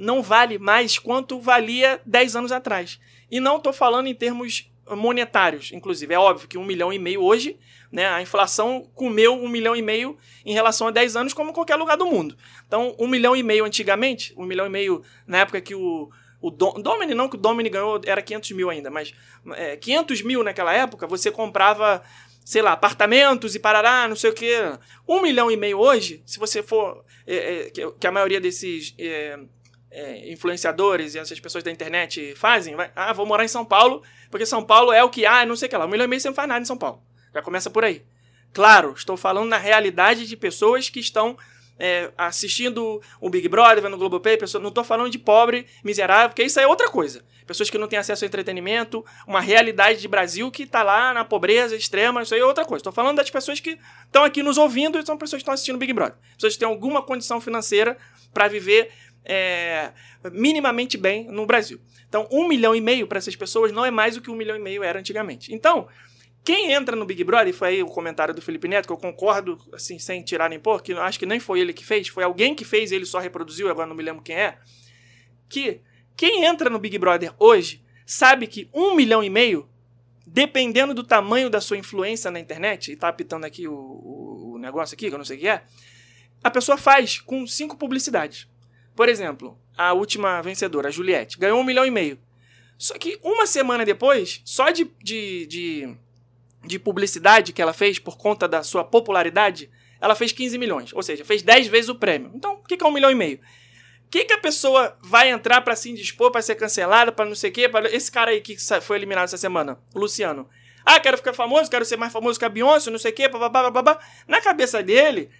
não vale mais quanto valia 10 anos atrás. E não estou falando em termos monetários, inclusive. É óbvio que um milhão e meio hoje, né, a inflação comeu um milhão e meio em relação a 10 anos, como qualquer lugar do mundo. Então, um milhão e meio antigamente, um milhão e meio na época que o, o Dom, Domini, não que o Domini ganhou, era 500 mil ainda, mas é, 500 mil naquela época, você comprava, sei lá, apartamentos e parará, não sei o quê. Um milhão e meio hoje, se você for, é, é, que, que a maioria desses... é, influenciadores e essas pessoas da internet fazem, vai, ah, vou morar em São Paulo, porque São Paulo é o que, ah, não sei o que lá, um milhão e meio você não faz nada em São Paulo. Já começa por aí. Claro, estou falando na realidade de pessoas que estão é, assistindo o Big Brother, vendo o Globoplay, pessoa, não estou falando de pobre, miserável, porque isso é outra coisa. Pessoas que não têm acesso ao entretenimento, uma realidade de Brasil que está lá na pobreza extrema, isso aí é outra coisa. Estou falando das pessoas que estão aqui nos ouvindo e são pessoas que estão assistindo o Big Brother. Pessoas que têm alguma condição financeira para viver é, minimamente bem no Brasil. Então, um milhão e meio para essas pessoas não é mais o que um milhão e meio era antigamente. Então, quem entra no Big Brother, e foi aí o comentário do Felipe Neto, que eu concordo, assim, sem tirar nem pôr, que acho que nem foi ele que fez, foi alguém que fez, ele só reproduziu, agora não me lembro quem é, que quem entra no Big Brother hoje sabe que um milhão e meio, dependendo do tamanho da sua influência na internet, e tá apitando aqui o, o, o negócio aqui, que eu não sei o que é, a pessoa faz com cinco publicidades. Por exemplo, a última vencedora, a Juliette, ganhou um milhão e meio. Só que uma semana depois, só de, de, de, de publicidade que ela fez por conta da sua popularidade, ela fez 15 milhões. Ou seja, fez 10 vezes o prêmio. Então, o que é um milhão e meio? O que, que a pessoa vai entrar pra se indispor, pra ser cancelada, pra não sei o quê? Pra... Esse cara aí que foi eliminado essa semana, Luciano. Ah, quero ficar famoso, quero ser mais famoso que a Beyoncé, não sei o quê, babá, babá. Na cabeça dele,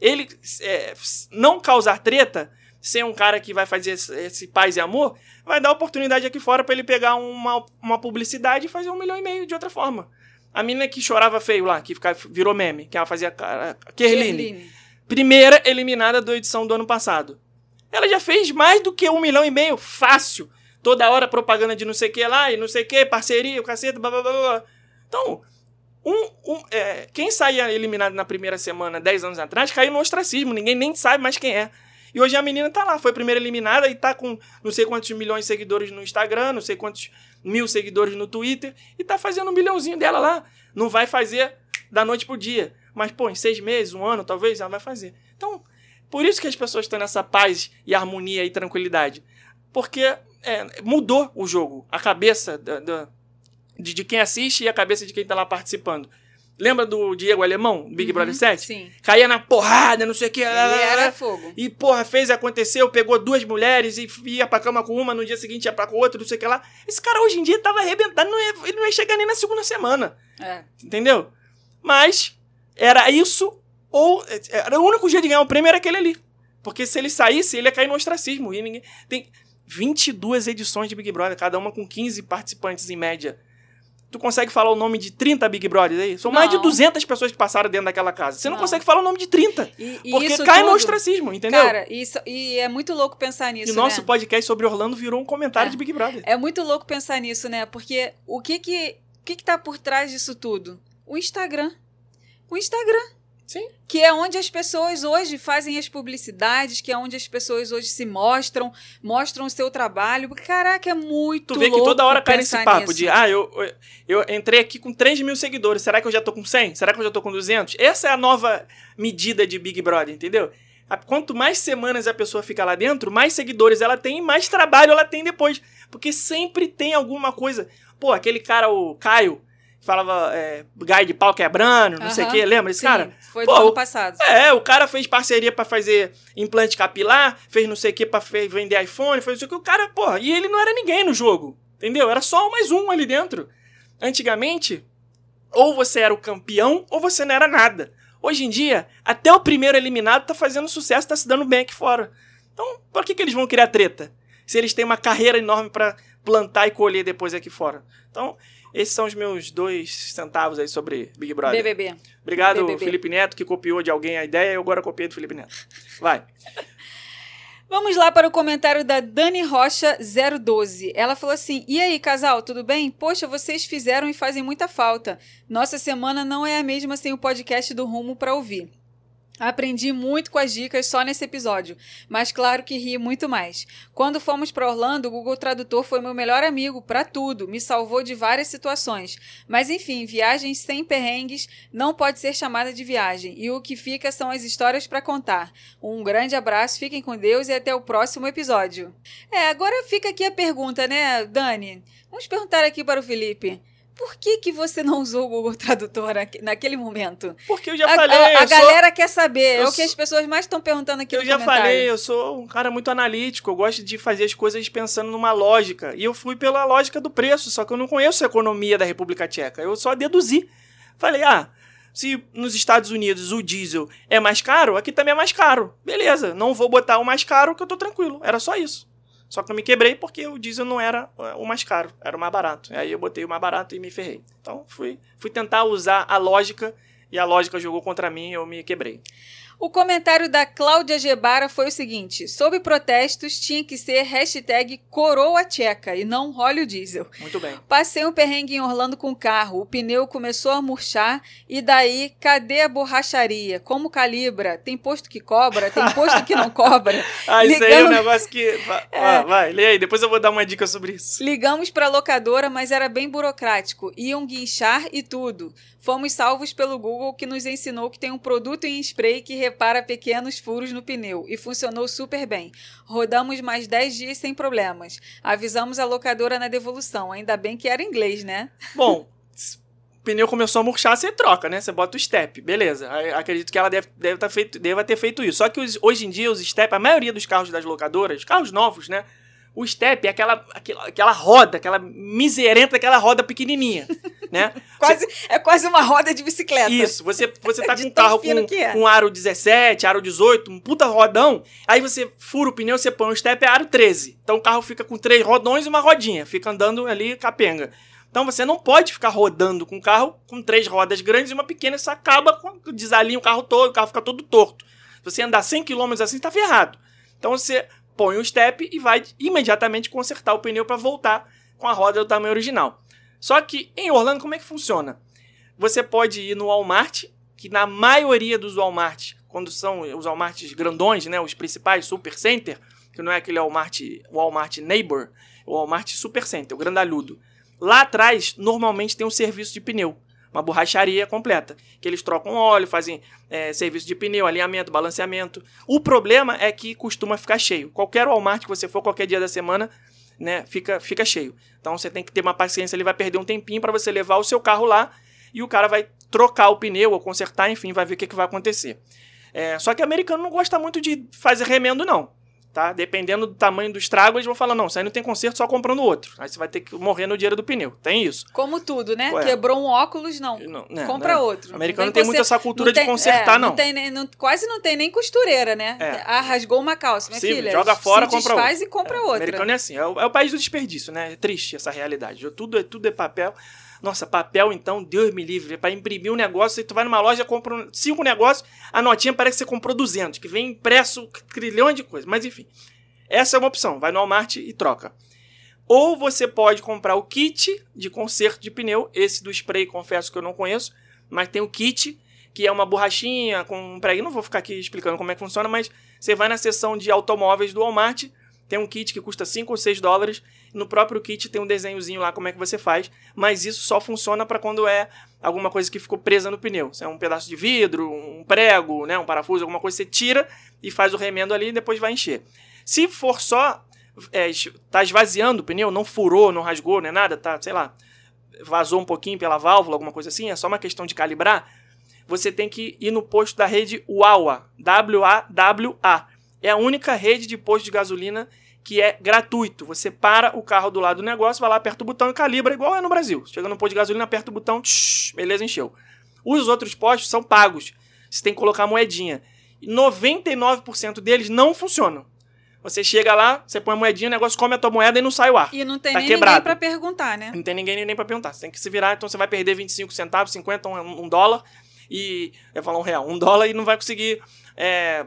ele é, não causar treta, ser um cara que vai fazer esse, esse paz e amor, vai dar oportunidade aqui fora pra ele pegar uma, uma publicidade e fazer um milhão e meio de outra forma. A menina que chorava feio lá, que ficava, virou meme, que ela fazia cara. Kerline. Kerline. Primeira eliminada da edição do ano passado. Ela já fez mais do que um milhão e meio, fácil. Toda hora propaganda de não sei o que lá, e não sei o que, parceria, o cacete, blá blá blá blá. Então, um, um, é, quem saía eliminado na primeira semana, 10 anos atrás, caiu no ostracismo. Ninguém nem sabe mais quem é. E hoje a menina tá lá, foi primeira eliminada e tá com não sei quantos milhões de seguidores no Instagram, não sei quantos mil seguidores no Twitter, e tá fazendo um milhãozinho dela lá. Não vai fazer da noite pro dia. Mas, pô, em seis meses, um ano, talvez, ela vai fazer. Então, por isso que as pessoas estão nessa paz e harmonia e tranquilidade. Porque é, mudou o jogo. A cabeça da- da- de, de quem assiste e a cabeça de quem tá lá participando. Lembra do Diego Alemão, Big Brother 7? Sim. Caía na porrada, não sei o que. Ele era fogo. E, porra, fez, aconteceu, pegou duas mulheres e ia pra cama com uma, no dia seguinte ia pra com outra, não sei o que lá. Esse cara hoje em dia tava arrebentado, não ia, ele não ia chegar nem na segunda semana. É. Entendeu? Mas era isso, ou era o único jeito de ganhar o prêmio era aquele ali. Porque se ele saísse, ele ia cair no ostracismo. E ninguém. Tem 22 edições de Big Brother, cada uma com 15 participantes em média. Tu consegue falar o nome de 30 Big Brothers aí? São mais de Não. 200 pessoas que passaram dentro daquela casa. Você não, Não. consegue falar o nome de 30. E, e Porque cai no tudo- ostracismo, entendeu? Cara, isso, e é muito louco pensar nisso, e nosso né? podcast sobre Orlando virou um comentário É. de Big Brother. É muito louco pensar nisso, né? Porque o que que, o que que tá por trás disso tudo? O Instagram. O Instagram. Sim. Que é onde as pessoas hoje fazem as publicidades, que é onde as pessoas hoje se mostram, mostram o seu trabalho. Caraca, é muito Tu vê que louco toda hora cai nesse papo nisso. de, ah, eu, eu eu entrei aqui com 3 mil seguidores, será que eu já tô com 100? Será que eu já tô com 200? Essa é a nova medida de Big Brother, entendeu? Quanto mais semanas a pessoa fica lá dentro, mais seguidores ela tem e mais trabalho ela tem depois. Porque sempre tem alguma coisa. Pô, aquele cara, o Caio, falava é, gai de pau quebrando, não sei o quê, lembra esse Sim, cara? Foi Pô, do ano passado. É, o cara fez parceria pra fazer implante capilar, fez não sei o que pra vender iPhone, fez o que. O cara, porra, e ele não era ninguém no jogo, entendeu? Era só mais um ali dentro. Antigamente, ou você era o campeão, ou você não era nada. Hoje em dia, até o primeiro eliminado tá fazendo sucesso, tá se dando bem aqui fora. Então, por que, que eles vão criar treta? Se eles têm uma carreira enorme pra plantar e colher depois aqui fora. Então, esses são os meus dois centavos aí sobre Big Brother. BBB. Obrigado, BBB. Felipe Neto, que copiou de alguém a ideia e eu agora copiei do Felipe Neto. Vai. Vamos lá para o comentário da Dani Rocha 012. Ela falou assim: "E aí, casal, tudo bem? Poxa, vocês fizeram e fazem muita falta. Nossa semana não é a mesma sem o podcast do Rumo para ouvir. Aprendi muito com as dicas só nesse episódio, mas claro que ri muito mais. Quando fomos para Orlando, o Google Tradutor foi meu melhor amigo para tudo, me salvou de várias situações. Mas enfim, viagens sem perrengues não pode ser chamada de viagem, e o que fica são as histórias para contar. Um grande abraço, fiquem com Deus e até o próximo episódio. É, agora fica aqui a pergunta, né, Dani? Vamos perguntar aqui para o Felipe. Por que, que você não usou o Google Tradutor naque- naquele momento? Porque eu já a falei, a- a eu, sou, galera quer saber. É eu o que as pessoas mais estão perguntando aqui eu no já comentário. falei, eu sou um cara muito analítico, eu gosto de fazer as coisas pensando numa lógica. E eu fui pela lógica do preço, só que eu não conheço a economia da República Tcheca. Eu só deduzi. Falei, ah, se nos Estados Unidos o diesel é mais caro, aqui também é mais caro. Beleza, não vou botar o mais caro que eu tô tranquilo. Era só isso. Só que eu me quebrei porque o diesel não era eh, o mais caro, era o mais barato. Aí eu botei o mais barato e me ferrei. Então fui, fui tentar usar a lógica e a lógica jogou contra mim e eu me quebrei. O comentário da Cláudia Gebara foi o seguinte: sob protestos tinha que ser hashtag coroa tcheca e não óleo diesel. Muito bem. Passei um perrengue em Orlando com o carro, o pneu começou a murchar e daí, cadê a borracharia? Como calibra? Tem posto que cobra? Tem posto que não cobra? Ah, isso aí é um Ligamos- negócio que. Vai, É. vai, lê aí, depois eu vou dar uma dica sobre isso. Ligamos para a locadora, mas era bem burocrático. Iam guinchar e tudo. Fomos salvos pelo Google, que nos ensinou que tem um produto em spray que repara pequenos furos no pneu e funcionou super bem. Rodamos mais 10 dias sem problemas. Avisamos a locadora na devolução. Ainda bem que era inglês, né? Bom, o pneu começou a murchar, você troca, né? Você bota o step, beleza. Acredito que ela deve, deve, tá feito, deva ter feito isso. Só que hoje em dia, os step, a maioria dos carros das locadoras, carros novos, né? O step é aquela, aquela, aquela roda, aquela miserenta, aquela roda pequenininha, né? Quase, é quase uma roda de bicicleta. Isso, você, você tá com um carro com, é. com aro 17, aro 18, um puta rodão, aí você fura o pneu, você põe o step, é aro 13. Então o carro fica com três rodões e uma rodinha, fica andando ali capenga. Então você não pode ficar rodando com o carro com três rodas grandes e uma pequena, isso acaba com desalinha o carro todo, o carro fica todo torto. Se você andar 100 km assim, tá ferrado. Então você põe o step e vai imediatamente consertar o pneu para voltar com a roda do tamanho original. Só que em Orlando, como é que funciona? Você pode ir no Walmart, que na maioria dos Walmart, quando são os Walmarts grandões, né, os principais, Super Center, que não é aquele Walmart, Walmart Neighbor, o Walmart Super Center, o grandalhudo. Lá atrás, normalmente tem um serviço de pneu, uma borracharia completa, que eles trocam óleo, fazem é, serviço de pneu, alinhamento, balanceamento. O problema é que costuma ficar cheio. Qualquer Walmart que você for, qualquer dia da semana, né, fica, fica cheio. Então você tem que ter uma paciência, ele vai perder um tempinho para você levar o seu carro lá e o cara vai trocar o pneu ou consertar, enfim, vai ver o que, que vai acontecer. É, só que americano não gosta muito de fazer remendo, não. Tá? Dependendo do tamanho do estrago, eles vão falar: não, isso aí não tem conserto, só comprando outro. Aí você vai ter que morrer no dinheiro do pneu. Tem isso. Como tudo, né? Ué. Quebrou um óculos, não. Não, né, Compra né? outro. O americano Não tem vem muito conser- essa cultura de tem- consertar, é, não. tem nem- não- Quase não tem nem costureira, né? É. Ah, rasgou uma calça. Minha Sim, filha, joga fora, se compra desfaz e compra É, O outra. americano é assim, é o, é o país do desperdício, né? É triste essa realidade. Tudo é, tudo é papel. Nossa, papel então, Deus me livre. Para imprimir um negócio, tu vai numa loja, compra cinco negócios, a notinha parece que você comprou 200, que vem impresso trilhões de coisas. Mas enfim, essa é uma opção. Vai no Walmart e troca. Ou você pode comprar o kit de conserto de pneu. Esse do spray, confesso que eu não conheço, mas tem o kit. que é uma borrachinha com um prego. Não vou ficar aqui explicando como é que funciona, mas você vai na seção de automóveis do Walmart, tem um kit que custa 5 ou 6 dólares. No próprio kit tem um desenhozinho lá como é que você faz, mas isso só funciona para quando é alguma coisa que ficou presa no pneu. Se é um pedaço de vidro, um prego, né, um parafuso, alguma coisa, você tira e faz o remendo ali e depois vai encher. Se for só é, tá esvaziando o pneu, não furou, não rasgou, nem nada, tá, sei lá, vazou um pouquinho pela válvula, alguma coisa assim, é só uma questão de calibrar, você tem que ir no posto da rede WAWA, W-A-W-A. É a única rede de posto de gasolina que é gratuito. Você para o carro do lado do negócio, vai lá, aperta o botão e calibra, igual é no Brasil. Chega no posto de gasolina, aperta o botão, tsh, beleza, encheu. Os outros postos são pagos. Você tem que colocar moedinha. 99% deles não funcionam. Você chega lá, você põe a moedinha, o negócio come a tua moeda e não sai o ar. E não tem Tá nem quebrado. ninguém pra perguntar, né? Não tem ninguém nem pra perguntar. Você tem que se virar, então você vai perder 25 centavos, 50, um, um dólar e. Eu ia falar um real, um dólar e não vai conseguir é,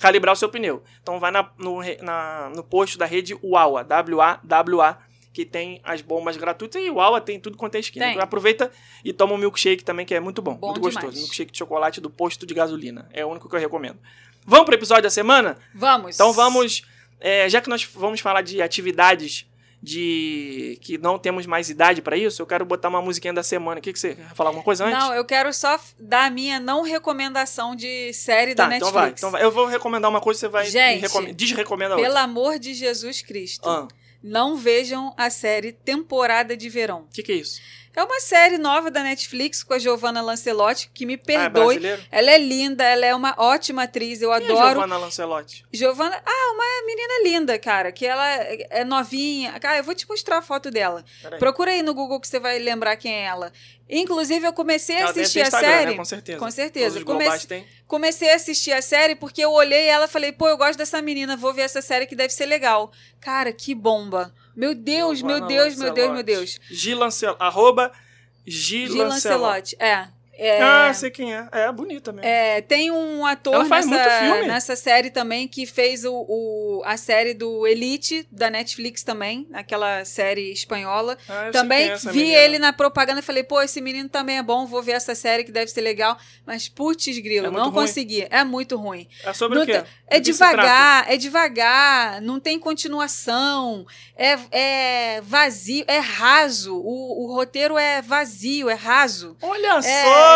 calibrar o seu pneu. Então vai na, no, na- no posto da rede UAWA, W-A-W-A, que tem as bombas gratuitas e UAWA tem tudo quanto é esquina. Tem. Então aproveita e toma um milkshake também, que é muito bom, Bom muito demais. gostoso. Milkshake de chocolate do posto de gasolina. É o único que eu recomendo. Vamos pro episódio da semana? Vamos. Então vamos, é, já que nós vamos falar de atividades de que não temos mais idade pra isso, eu quero botar uma musiquinha da semana. O que, que você quer falar alguma coisa antes? Não, eu quero só dar a minha não recomendação de série tá, da então Netflix. vai, então vai. Eu vou recomendar uma coisa, você vai Gente, me recome- desrecomenda Pelo outra. amor de Jesus Cristo, Ah, não vejam a série Temporada de Verão. o que, que é isso? É uma série nova da Netflix com a Giovanna Lancelotti, que me Ah, é perdoe. ela é linda, ela é uma ótima atriz, eu Quem é adoro. Giovanna Lancelotti? Giovanna, ah, uma menina linda, cara, que ela é novinha. Cara, eu vou te mostrar a foto dela. Peraí. Procura aí no Google que você vai lembrar quem é ela. Inclusive, eu comecei a Ela assistir a Instagram, série. Né? Com certeza. Com certeza. Comece-. Comecei a assistir a série porque eu olhei ela e falei, pô, eu gosto dessa menina, vou ver essa série que deve ser legal. Cara, que bomba. Meu Deus, meu Deus, meu Deus, meu. Deus. G. Lancel... Arroba G. Gil Lancelotti. Lancelotti. É. é Ah, sei quem é. É bonita mesmo. É, tem um ator nessa, nessa série também que fez o, o- a série do Elite da Netflix também, aquela série espanhola. Ah, também é vi menina. ele na propaganda e falei, pô, esse menino também é bom, vou ver essa série que deve ser legal. Mas putz, grilo, É não ruim? consegui. É muito ruim. É sobre Não o quê? É devagar, é devagar, não tem continuação, é, é vazio, é raso. O, o roteiro é vazio, é raso. Olha É,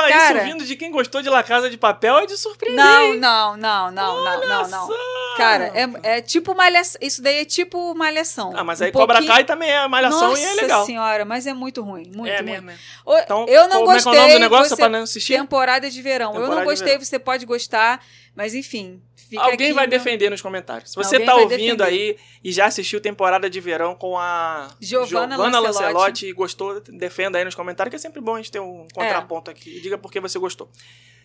cara. isso vindo de quem gostou de La Casa de Papel é de surpreender. Não, não, não, não, não, Olha não, não. só. Cara, é, é tipo malhação. Isso daí é tipo malhação. Ah, mas Um aí Cobra pouquinho- Kai também é malhação Nossa e é legal. senhora, mas é muito ruim, muito é ruim. mesmo. é. Então, eu não como gostei. é que é o nome do negócio você- pra não assistir? Temporada de verão. eu Temporada não de gostei, você pode gostar, mas enfim. fica Alguém aqui vai o meu- defender nos comentários. Se você tá vai ouvindo defender. aí e já assistiu temporada de verão com a Giovanna Lancelotti. Lancelotti e gostou, defenda aí nos comentários, que é sempre bom a gente ter um contraponto aqui. E diga por que você gostou.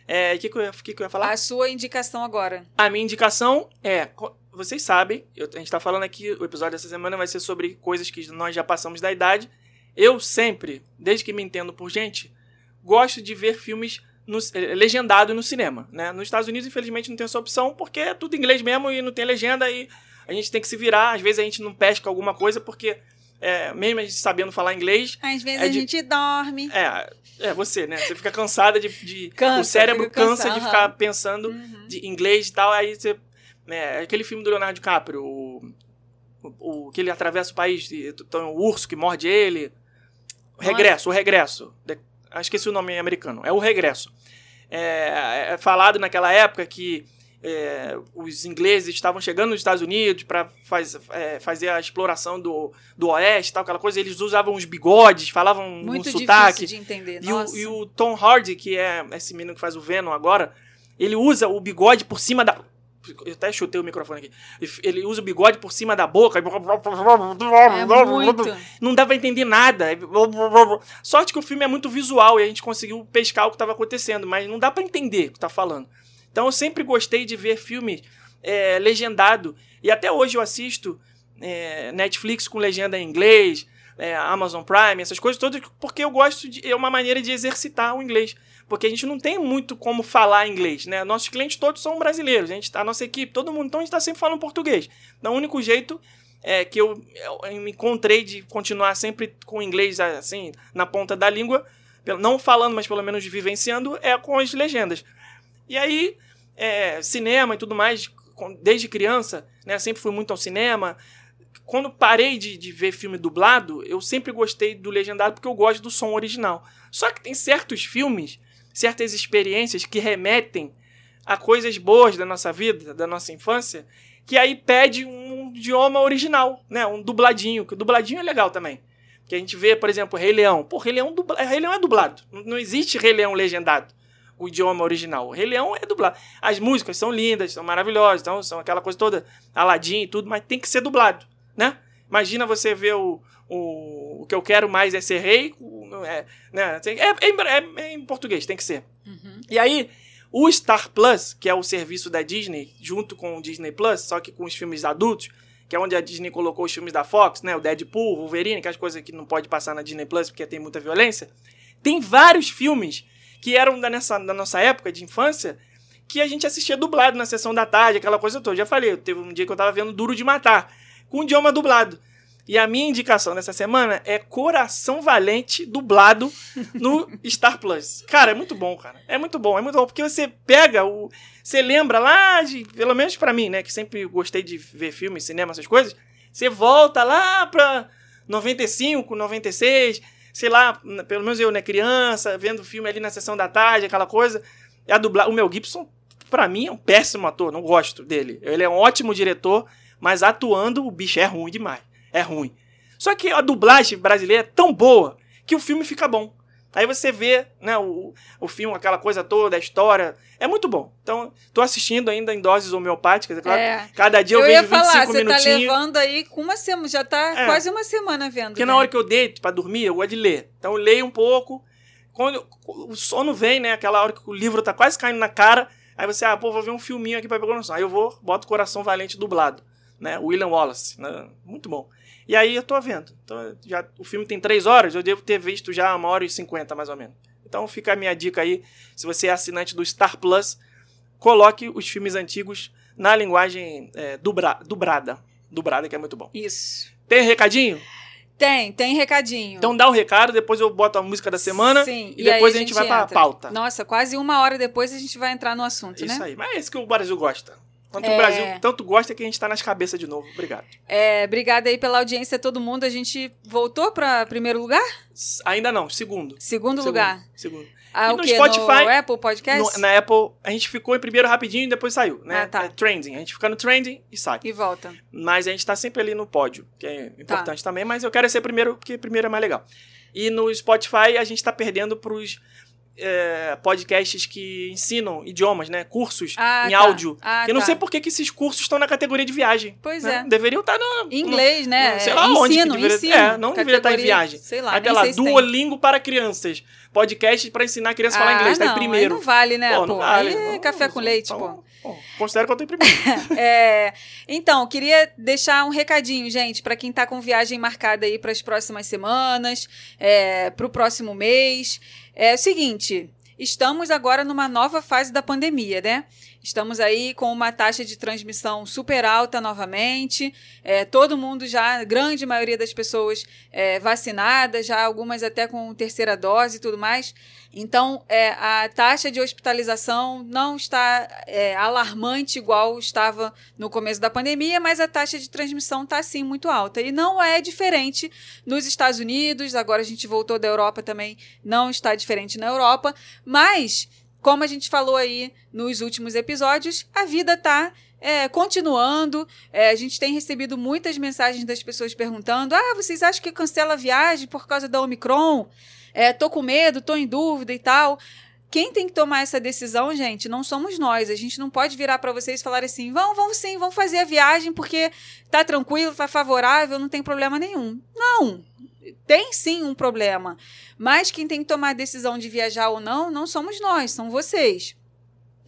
É, o que, que, eu ia- que, que eu ia falar? A sua indicação agora. A minha indicação é. Vocês sabem, eu- a gente tá falando aqui, o episódio dessa semana vai ser sobre coisas que nós já passamos da idade. Eu sempre, desde que me entendo por gente, gosto de ver filmes no, eh, legendado no cinema. Né? Nos Estados Unidos, infelizmente, não tem essa opção, porque é tudo inglês mesmo e não tem legenda e a gente tem que se virar. Às vezes a gente não pesca alguma coisa, porque é, mesmo a gente sabendo falar inglês, Às vezes É a de- gente dorme. é, é você, né? Você fica cansada de. de- Cansa, o cérebro cansa cansa, de ficar pensando Uhum. de inglês e tal, aí você. né, aquele filme do Leonardo DiCaprio, o, o, o que ele atravessa o país, tem um urso que morde ele. O Nossa. regresso, o regresso. Ah, esqueci o nome americano. É o regresso. É, é falado naquela época que é, os ingleses estavam chegando nos Estados Unidos para faz, é, fazer a exploração do, do oeste, tal, aquela coisa. Eles usavam os bigodes, falavam Muito um difícil sotaque. de entender. E o, e o Tom Hardy, que é esse menino que faz o Venom agora, ele usa o bigode por cima da. Eu até chutei o microfone aqui. Ele usa o bigode por cima da boca. É. Não dá pra entender nada. Sorte que o filme é muito visual e a gente conseguiu pescar o que estava acontecendo, mas não dá pra entender o que tá falando. Então eu sempre gostei de ver filme é, legendado. E até hoje eu assisto é, Netflix com legenda em inglês, é, Amazon Prime, essas coisas todas, porque eu gosto de. É uma maneira de exercitar o inglês. Porque a gente não tem muito como falar inglês, né? Nossos clientes todos são brasileiros, a, gente, a nossa equipe, todo mundo, então a gente tá sempre falando português. Então o único jeito é, que eu, eu me encontrei de continuar sempre com o inglês assim, na ponta da língua, não falando, mas pelo menos vivenciando, é com as legendas. E aí, é, cinema e tudo mais, desde criança, né, sempre fui muito ao cinema. Quando parei de, de ver filme dublado, eu sempre gostei do legendado porque eu gosto do som original. Só que tem certos filmes, certas experiências que remetem a coisas boas da nossa vida, da nossa infância, que aí pede um idioma original, né? Um dubladinho, que o dubladinho é legal também. Que a gente vê, por exemplo, Rei Leão. Pô, Rei Leão, dubla... Rei Leão é dublado. Não- existe Rei Leão legendado, o idioma original. O Rei Leão é dublado. As músicas são lindas, são maravilhosas, então são aquela coisa toda, Aladdin e tudo, mas tem que ser dublado, né? Imagina você ver o, o, o que eu quero mais é ser rei, é, né? É, é em- é- é em português, tem que ser. Uhum. E aí, o Star Plus, que é o serviço da Disney, junto com o Disney Plus, só que com os filmes adultos, que é onde a Disney colocou os filmes da Fox, né? O Deadpool, o Wolverine, aquelas coisas que não pode passar na Disney Plus porque tem muita violência. Tem vários filmes que eram da, nessa, da nossa época de infância que a gente assistia dublado na sessão da tarde, aquela coisa toda. Já falei, teve um dia que eu tava vendo Duro de Matar, com o idioma dublado. E a minha indicação dessa semana é Coração Valente dublado no Star Plus. Cara, é muito bom, cara. É muito bom, é muito bom porque você pega o você lembra lá de, pelo menos pra mim, né, que sempre gostei de ver filme, cinema, essas coisas. Você volta lá pra 95, 96, sei lá, pelo menos eu, né, criança, vendo filme ali na sessão da tarde, aquela coisa. A dublar, o Mel Gibson, pra mim, é um péssimo ator, não gosto dele. Ele é um ótimo diretor, mas atuando o bicho é ruim demais. É ruim. Só que a dublagem brasileira é tão boa que o filme fica bom. Aí você vê, né, o, o filme, aquela coisa toda, a história. É muito bom. Então, tô assistindo ainda em doses homeopáticas, é claro. É. Cada dia eu, Eu ia vejo falar, 25 você tá levando aí com uma semana, já tá É. quase uma semana vendo. Porque né? na hora que eu deito pra dormir, eu gosto de ler. Então eu leio um pouco. Quando o sono vem, né? Aquela hora que o livro tá quase caindo na cara. Aí você, ah, pô, vou ver um filminho aqui pra pegar noção. Aí eu vou, boto Coração Valente dublado. Né? William Wallace. né? Muito bom. E aí eu tô vendo. Então, já, o filme tem três horas, eu devo ter visto já uma hora e cinquenta, mais ou menos. Então fica a minha dica aí. Se você é assinante do Star Plus, coloque os filmes antigos na linguagem é, dubra, dubrada. Dubrada, que é muito bom. Isso. Tem recadinho? Tem, tem recadinho. Então dá o recado, depois eu boto a música da semana Sim, e, depois aí a gente, vai pra entra. pauta. Nossa, quase uma hora depois a gente vai entrar no assunto, Isso né? aí. Mas é isso que o Brasil gosta. Quanto É. o Brasil tanto gosta que a gente tá nas cabeças de novo. Obrigado. É, obrigada aí pela audiência a todo mundo. A gente voltou para primeiro lugar? Ainda não, segundo. Segundo, Segundo, lugar. Segundo. Ah, E no quê? Spotify, no Apple Podcast? No- na Apple, a gente ficou em primeiro rapidinho e depois saiu, né? Ah, tá. É trending. A gente fica no trending e sai. E volta. Mas a gente tá sempre ali no pódio, que é importante também, mas eu quero ser primeiro, porque primeiro é mais legal. E no Spotify a gente tá perdendo pros é, podcasts que ensinam idiomas, né? Cursos Ah, em tá. áudio. Ah, eu não tá. sei por que, que esses cursos estão na categoria de viagem. Pois né? é. Deveriam estar no. Inglês, né? não sei É, lá onde ensino, deveria- ensino. é, não deveria estar em Categoria- viagem. Sei lá, Até lá, se tem. Duolingo para crianças. Podcast para ensinar a criança a falar Ah, inglês. Tá não, em aí primeiro. não vale, né, Pô, pô? não vale. Aí é Não, café com leite, então, pô. pô, Considero que eu em primeiro. É, então, queria deixar um recadinho, gente, para quem tá com viagem marcada aí para as próximas semanas, é, para o próximo mês. É o seguinte, estamos agora numa nova fase da pandemia, né? Estamos aí com uma taxa de transmissão super alta novamente. É, todo mundo já, grande maioria das pessoas é, vacinadas, já algumas até com terceira dose e tudo mais. Então, é, a taxa de hospitalização não está é, alarmante igual estava no começo da pandemia, mas a taxa de transmissão está sim muito alta. E não é diferente nos Estados Unidos, agora a gente voltou da Europa também, não está diferente na Europa, mas, como a gente falou aí nos últimos episódios, a vida está é, continuando. É, a gente tem recebido muitas mensagens das pessoas perguntando: ah, vocês acham que cancela a viagem por causa da Omicron? É, tô com medo, tô em dúvida e tal. Quem tem que tomar essa decisão, gente, não somos nós. A gente não pode virar para vocês e falar assim: vão, vão sim, vão fazer a viagem porque tá tranquilo, tá favorável, não tem problema nenhum. Não, tem sim um problema. Mas quem tem que tomar a decisão de viajar ou não, não somos nós, são vocês.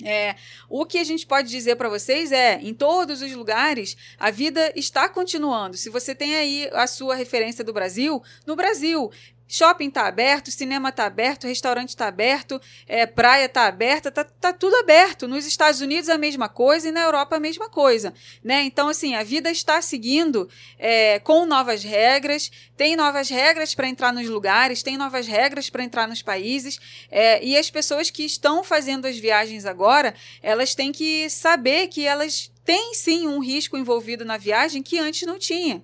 É, o que a gente pode dizer para vocês é, em todos os lugares, a vida está continuando. Se você tem aí a sua referência do Brasil, no Brasil, Shopping tá aberto, cinema tá aberto, restaurante tá aberto, é, praia tá aberta, tá, tá tudo aberto. Nos Estados Unidos a mesma coisa e na Europa a mesma coisa, né? Então, assim, a vida está seguindo é, com novas regras, tem novas regras para entrar nos lugares, tem novas regras para entrar nos países, é, e as pessoas que estão fazendo as viagens agora, elas têm que saber que elas têm sim um risco envolvido na viagem que antes não tinha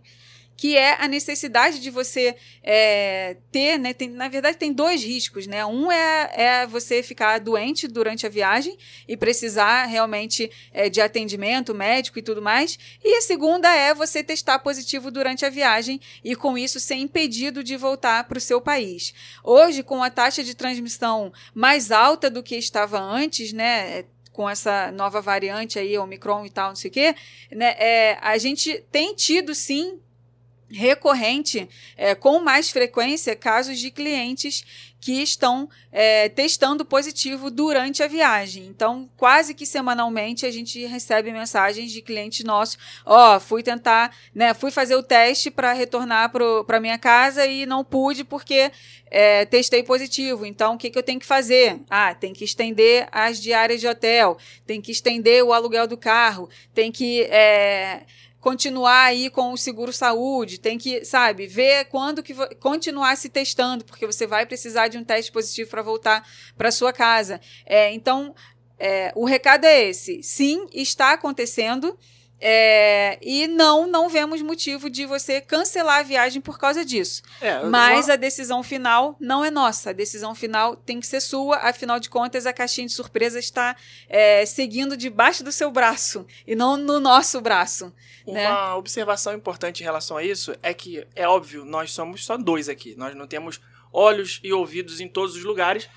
que é a necessidade de você é, ter, né? Tem, na verdade, tem dois riscos, né? Um é, é você ficar doente durante a viagem e precisar realmente é, de atendimento médico e tudo mais. E a segunda é você testar positivo durante a viagem e, com isso, ser impedido de voltar para o seu país. Hoje, com a taxa de transmissão mais alta do que estava antes, né? com essa nova variante aí, Omicron e tal, não sei o quê, né, é, a gente tem tido sim recorrente, é, com mais frequência, casos de clientes que estão é, testando positivo durante a viagem. Então, quase que semanalmente a gente recebe mensagens de clientes nossos: ó, oh, fui tentar, né, fui fazer o teste para retornar para minha casa e não pude porque é, testei positivo. Então, o que, que eu tenho que fazer? Ah, tem que estender as diárias de hotel, tem que estender o aluguel do carro, tem que é, continuar aí com o seguro saúde, tem que, sabe, ver quando que continuar se testando, porque você vai precisar de um teste positivo para voltar para sua casa. É, então, é, o recado é esse: sim, está acontecendo. É, e não, não vemos motivo de você cancelar a viagem por causa disso. É, Mas a decisão final não é nossa. A decisão final tem que ser sua. Afinal de contas, a caixinha de surpresa está é, seguindo debaixo do seu braço e não no nosso braço. Uma né? observação importante em relação a isso é que, é óbvio, nós somos só dois aqui. Nós não temos olhos e ouvidos em todos os lugares.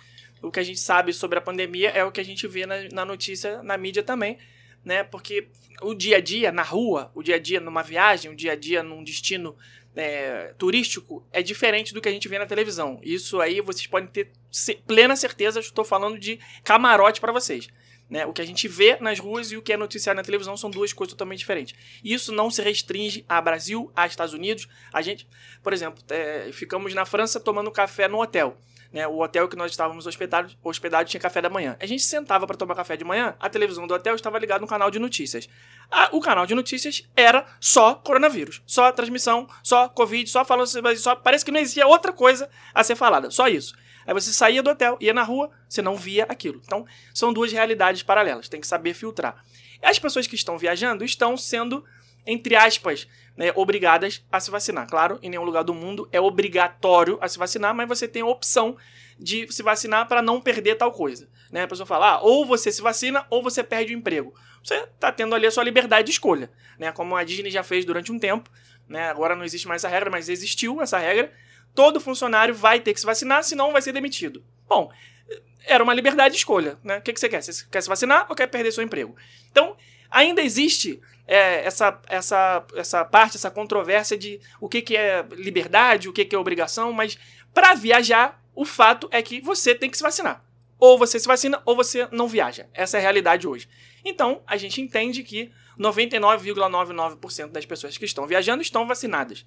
O que a gente sabe sobre a pandemia é o que a gente vê na, na notícia, na mídia também né? Porque o dia a dia na rua, o dia a dia numa viagem, o dia a dia num destino é, turístico é diferente do que a gente vê na televisão. Isso aí vocês podem ter plena certeza, estou falando de camarote para vocês. Né? O que a gente vê nas ruas e o que é noticiado na televisão são duas coisas totalmente diferentes. Isso não se restringe a Brasil, a Estados Unidos. A gente, por exemplo, é, ficamos na França tomando café no hotel. Né? O hotel que nós estávamos hospedados, hospedado tinha café da manhã. A gente sentava para tomar café de manhã, a televisão do hotel estava ligada no canal de notícias. o canal de notícias era só coronavírus, só transmissão, só Covid, só falando, só parece que não existia outra coisa a ser falada, só isso. Aí você saía do hotel, ia na rua, você não via aquilo. Então, são duas realidades paralelas, tem que saber filtrar. As pessoas que estão viajando estão sendo, entre aspas, né, obrigadas a se vacinar. Claro, em nenhum lugar do mundo é obrigatório a se vacinar, mas você tem a opção de se vacinar para não perder tal coisa. Né? A pessoa fala, ah, ou você se vacina ou você perde o emprego. Você está tendo ali a sua liberdade de escolha, né? como a Disney já fez durante um tempo. Né? Agora não existe mais essa regra, mas existiu essa regra. Todo funcionário vai ter que se vacinar, senão vai ser demitido. Bom, era uma liberdade de escolha. Né? O que, que você quer? Você quer se vacinar ou quer perder seu emprego? Então, ainda existe é, essa, essa, essa parte, essa controvérsia de o que, que é liberdade, o que, que é obrigação, mas para viajar, o fato é que você tem que se vacinar. Ou você se vacina ou você não viaja. Essa é a realidade hoje. Então, a gente entende que 99,99% das pessoas que estão viajando estão vacinadas.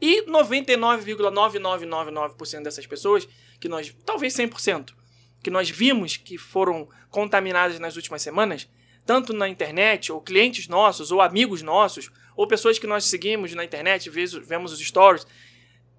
E 99,9999% dessas pessoas, que nós, talvez 100%, que nós vimos que foram contaminadas nas últimas semanas, tanto na internet, ou clientes nossos, ou amigos nossos, ou pessoas que nós seguimos na internet, vemos os stories,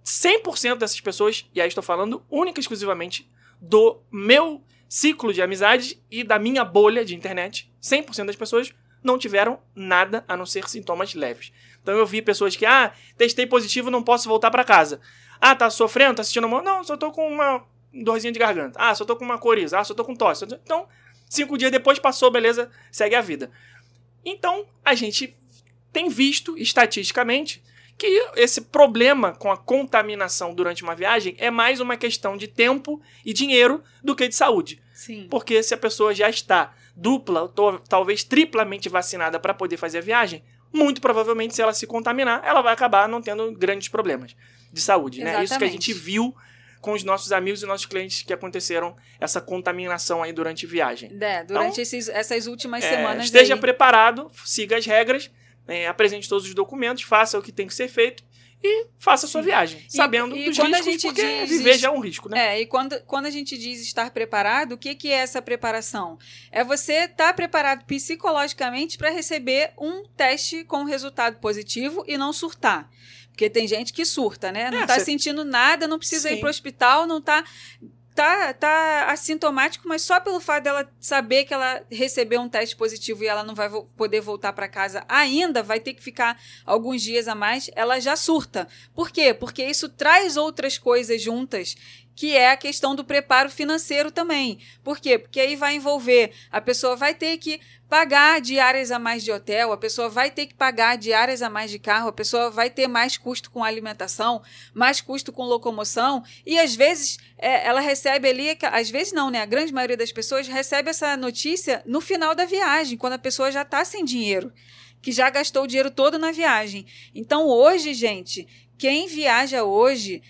100% dessas pessoas, e aí estou falando única e exclusivamente do meu ciclo de amizades e da minha bolha de internet, 100% das pessoas não tiveram nada a não ser sintomas leves. Então eu vi pessoas que, ah, testei positivo, não posso voltar para casa. Ah, tá sofrendo, tá assistindo mal? Não, só tô com uma dorzinha de garganta. Ah, só tô com uma coriza. Ah, só tô com tosse. Então, Cinco dias depois passou, beleza, segue a vida. Então, a gente tem visto estatisticamente que esse problema com a contaminação durante uma viagem é mais uma questão de tempo e dinheiro do que de saúde. Sim. Porque se a pessoa já está dupla, ou talvez triplamente vacinada para poder fazer a viagem, muito provavelmente se ela se contaminar, ela vai acabar não tendo grandes problemas de saúde, né? Isso que a gente viu com os nossos amigos e nossos clientes que aconteceram essa contaminação aí durante a viagem. É, durante então, esses, essas últimas é, semanas. Esteja aí... preparado, siga as regras, é, apresente todos os documentos, faça o que tem que ser feito e faça a sua viagem, E- sabendo e dos quando a riscos, gente porque diz viver já é um risco, né? É, e quando, quando a gente diz estar preparado, o que, que é essa preparação? É você estar preparado psicologicamente para receber um teste com resultado positivo e não surtar. Porque tem gente que surta, né? Não É, está cê- sentindo nada, não precisa ir Sim. para o hospital, não está tá, tá assintomático, mas só pelo fato dela saber que ela recebeu um teste positivo e ela não vai vo- poder voltar para casa ainda, vai ter que ficar alguns dias a mais, ela já surta. Por quê? Porque isso traz outras coisas juntas, que é a questão do preparo financeiro também. Por quê? Porque aí vai envolver, a pessoa vai ter que pagar diárias a mais de hotel, a pessoa vai ter que pagar diárias a mais de carro, a pessoa vai ter mais custo com alimentação, mais custo com locomoção, e às vezes é, ela recebe ali, às vezes não, né? A grande maioria das pessoas recebe essa notícia no final da viagem, quando a pessoa já está sem dinheiro, que já gastou o dinheiro todo na viagem. Então hoje, gente, quem viaja hoje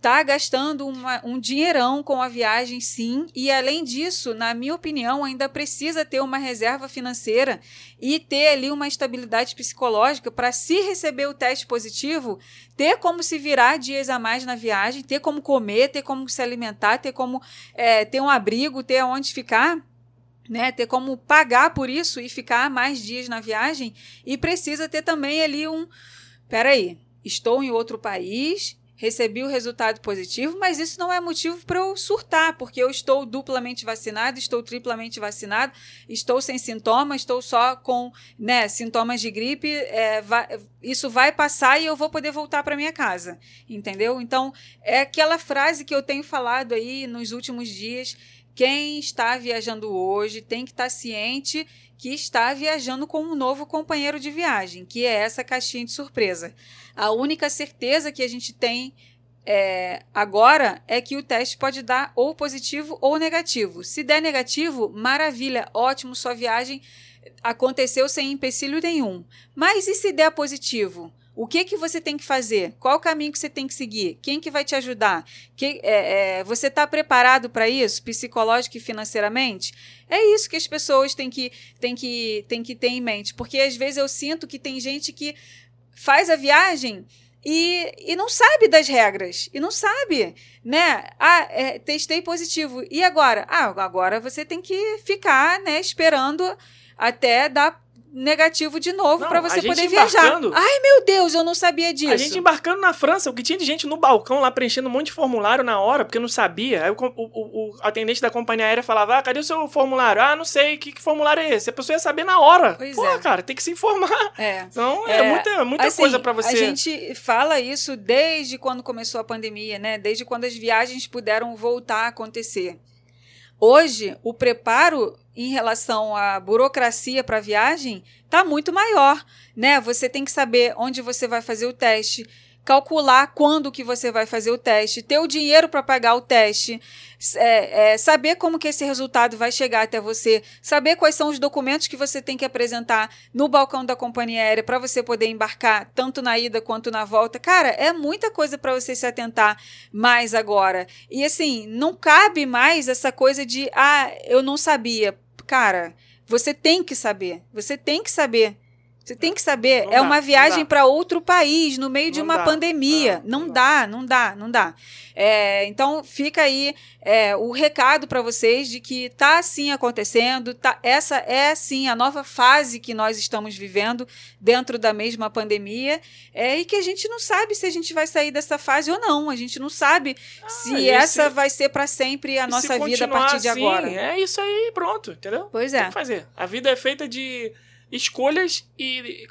tá gastando uma- um dinheirão com a viagem, sim, e além disso, na minha opinião, ainda precisa ter uma reserva financeira e ter ali uma estabilidade psicológica para, se receber o teste positivo, ter como se virar dias a mais na viagem, ter como comer, ter como se alimentar, ter como é, ter um abrigo, ter onde ficar. Né, ter como pagar por isso e ficar mais dias na viagem e precisa ter também ali um peraí, estou em outro país, recebi o resultado positivo, mas isso não é motivo para eu surtar, porque eu estou duplamente vacinado, estou triplamente vacinado, estou sem sintomas, estou só com né, sintomas de gripe, é, vai- isso vai passar e eu vou poder voltar para minha casa, entendeu? Então, é aquela frase que eu tenho falado aí nos últimos dias. Quem está viajando hoje tem que estar ciente que está viajando com um novo companheiro de viagem, que é essa caixinha de surpresa. A única certeza que a gente tem é, agora é que o teste pode dar ou positivo ou negativo. Se der negativo, maravilha, ótimo, sua viagem aconteceu sem empecilho nenhum. Mas e se der positivo? O que que você tem que fazer? Qual o caminho que você tem que seguir? Quem que vai te ajudar? Que, é, é, você está preparado para isso, psicológico e financeiramente? É isso que as pessoas têm que, têm, que, têm que ter em mente. Porque às vezes eu sinto que tem gente que faz a viagem e, e não sabe das regras. E não sabe, né? Ah, é, testei positivo. E agora? Ah, agora você tem que ficar, né, esperando até dar negativo de novo para você poder viajar. Ai, meu Deus, eu não sabia disso. A gente embarcando na França, o que tinha de gente no balcão lá preenchendo um monte de formulário na hora, porque não sabia. Aí o, o- o- atendente da companhia aérea falava: Ah, cadê o seu formulário? Ah, não sei, que, que formulário é esse? A pessoa ia saber na hora. Pois Pô, é. cara, tem que se informar. É. Então é, É, muita, muita Assim, coisa pra você. A gente fala isso desde quando começou a pandemia, né? Desde quando as viagens puderam voltar a acontecer. Hoje, o preparo em relação à burocracia para viagem está muito maior, né? Você tem que saber onde você vai fazer o teste, calcular quando que você vai fazer o teste, ter o dinheiro para pagar o teste, é, é, saber como que esse resultado vai chegar até você, saber quais são os documentos que você tem que apresentar no balcão da companhia aérea para você poder embarcar tanto na ida quanto na volta. Cara, é muita coisa para você se atentar mais agora. E assim, não cabe mais essa coisa de ah, eu não sabia. Cara, você tem que saber. Você tem que saber. Você tem que saber. Não é dá, uma viagem dá. para outro país, no meio de Não uma dá. pandemia. Não não dá, não dá, não dá. É, então fica aí é, o recado para vocês de que tá sim acontecendo, tá, essa é sim a nova fase que nós estamos vivendo dentro da mesma pandemia, é, e que a gente não sabe se a gente vai sair dessa fase ou não. A gente não sabe se Ah, e essa se- vai ser para sempre a nossa se vida a partir de assim, agora. É isso aí, pronto, entendeu? Pois Tem é. que fazer. A vida é feita de escolhas e.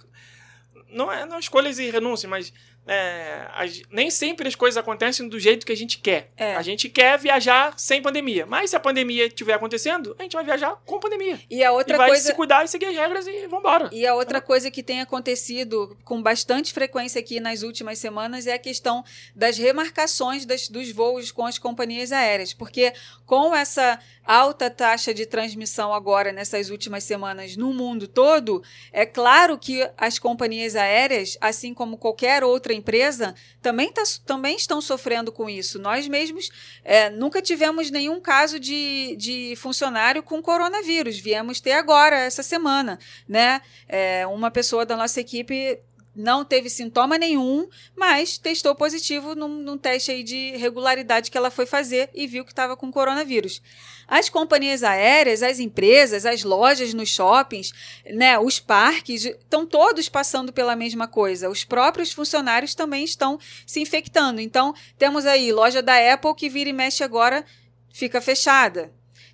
Não é não escolhas e renúncias, mas. É, as- nem sempre as coisas acontecem do jeito que a gente quer. É. A gente quer viajar sem pandemia. Mas se a pandemia estiver acontecendo, a gente vai viajar com pandemia. E a outra e vai coisa. se cuidar e seguir as regras e vambora. E a outra coisa que tem acontecido com bastante frequência aqui nas últimas semanas é a questão das remarcações das- dos voos com as companhias aéreas. Porque com essa alta taxa de transmissão agora nessas últimas semanas no mundo todo, é claro que as companhias aéreas, assim como qualquer outra empresa, também, tá, também estão sofrendo com isso. Nós mesmos é, nunca tivemos nenhum caso de, de funcionário com coronavírus. Viemos ter agora, essa semana, né? É, uma pessoa da nossa equipe não teve sintoma nenhum, mas testou positivo num, num teste de regularidade que ela foi fazer e viu que estava com coronavírus. As companhias aéreas, as empresas, as lojas nos shoppings, né, os parques, estão todos passando pela mesma coisa. Os próprios funcionários também estão se infectando. Então, temos aí loja da Apple que vira e mexe agora fica fechada.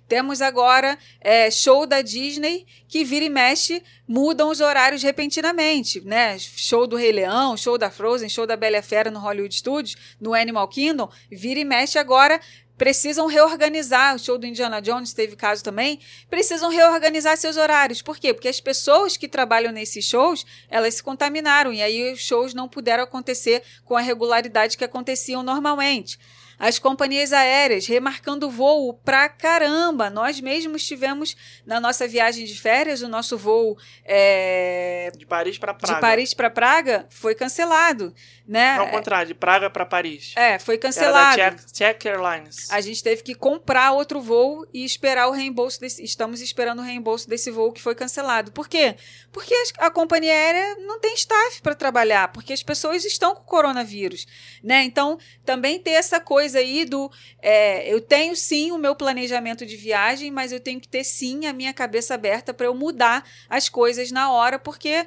Temos agora é, show da Disney que vira e mexe, mudam os horários repentinamente, né? Show do Rei Leão, show da Frozen, show da Bela Fera no Hollywood Studios, no Animal Kingdom, vira e mexe agora precisam reorganizar. O show do Indiana Jones teve caso também. Precisam reorganizar seus horários. Por quê? Porque as pessoas que trabalham nesses shows, elas se contaminaram e aí os shows não puderam acontecer com a regularidade que aconteciam normalmente. As companhias aéreas remarcando voo pra caramba. Nós mesmos tivemos na nossa viagem de férias o nosso voo é, de Paris para Praga. De Paris para Praga foi cancelado, né? Ao contrário, de Praga para Paris. É, foi cancelado. Era da Czech, Airlines. A gente teve que comprar outro voo e esperar o reembolso desse, estamos esperando o reembolso desse voo que foi cancelado. Por quê? Porque a companhia aérea não tem staff para trabalhar, porque as pessoas estão com coronavírus, né? Então, também ter essa coisa aí do é, eu tenho sim o meu planejamento de viagem, mas eu tenho que ter sim a minha cabeça aberta para eu mudar as coisas na hora, porque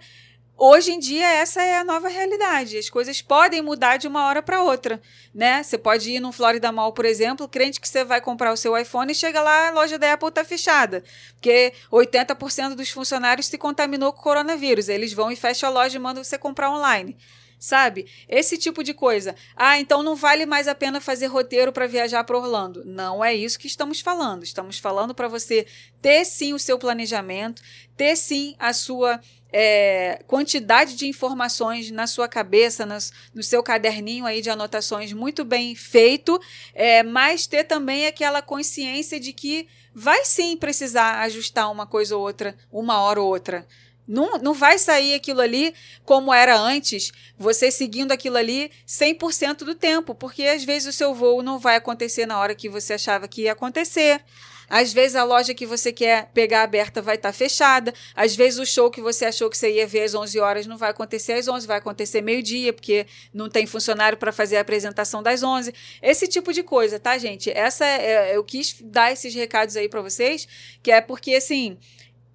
Hoje em dia, essa é a nova realidade. As coisas podem mudar de uma hora para outra, né? Você pode ir no Florida Mall, por exemplo, crente que você vai comprar o seu iPhone e chega lá, a loja da Apple está fechada, porque 80% dos funcionários se contaminou com coronavírus. Eles vão e fecham a loja e mandam você comprar online sabe? Esse tipo de coisa. Ah, então não vale mais a pena fazer roteiro para viajar para Orlando. Não é isso que estamos falando. Estamos falando para você ter sim o seu planejamento, ter sim a sua é, quantidade de informações na sua cabeça, nas, no seu caderninho aí de anotações muito bem feito, é, mas ter também aquela consciência de que vai sim precisar ajustar uma coisa ou outra, uma hora ou outra. Não, não vai sair aquilo ali como era antes, você seguindo aquilo ali 100% do tempo, porque às vezes o seu voo não vai acontecer na hora que você achava que ia acontecer. Às vezes a loja que você quer pegar aberta vai estar tá fechada. Às vezes o show que você achou que você ia ver às 11 horas não vai acontecer às 11, vai acontecer meio-dia, porque não tem funcionário para fazer a apresentação das 11. Esse tipo de coisa, tá, gente? Essa é, eu quis dar esses recados aí para vocês, que é porque assim,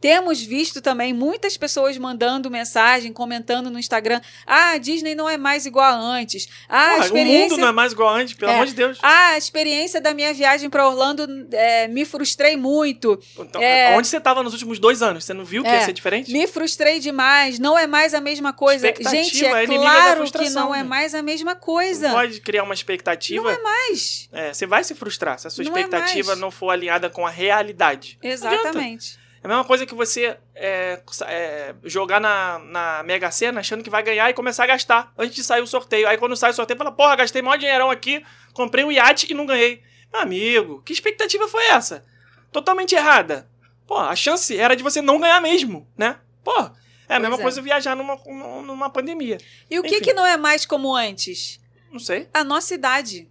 temos visto também muitas pessoas mandando mensagem, comentando no Instagram: ah, a Disney não é mais igual a antes. Ah, Porra, experiência... O mundo não é mais igual a antes, pelo é. amor de Deus. Ah, a experiência da minha viagem para Orlando é, me frustrei muito. Então, é... Onde você estava nos últimos dois anos? Você não viu que ia É. ser diferente? Me frustrei demais, não é mais a mesma coisa. Gente, é é claro que não é né? mais a mesma coisa. não pode criar uma expectativa. Não é mais. É, você vai se frustrar se a sua Não expectativa não for alinhada com a realidade. Exatamente. É a mesma coisa que você é, é, jogar na, na Mega Sena achando que vai ganhar e começar a gastar antes de sair o sorteio. Aí quando sai o sorteio, fala, porra, gastei maior dinheirão aqui, comprei um iate e não ganhei. Meu amigo, que expectativa foi essa? Totalmente errada. Pô, a chance era de você não ganhar mesmo, né? Pô, é a mesma é. coisa viajar numa, numa pandemia. E o que, Enfim. que não é mais como antes? Não sei. A nossa idade.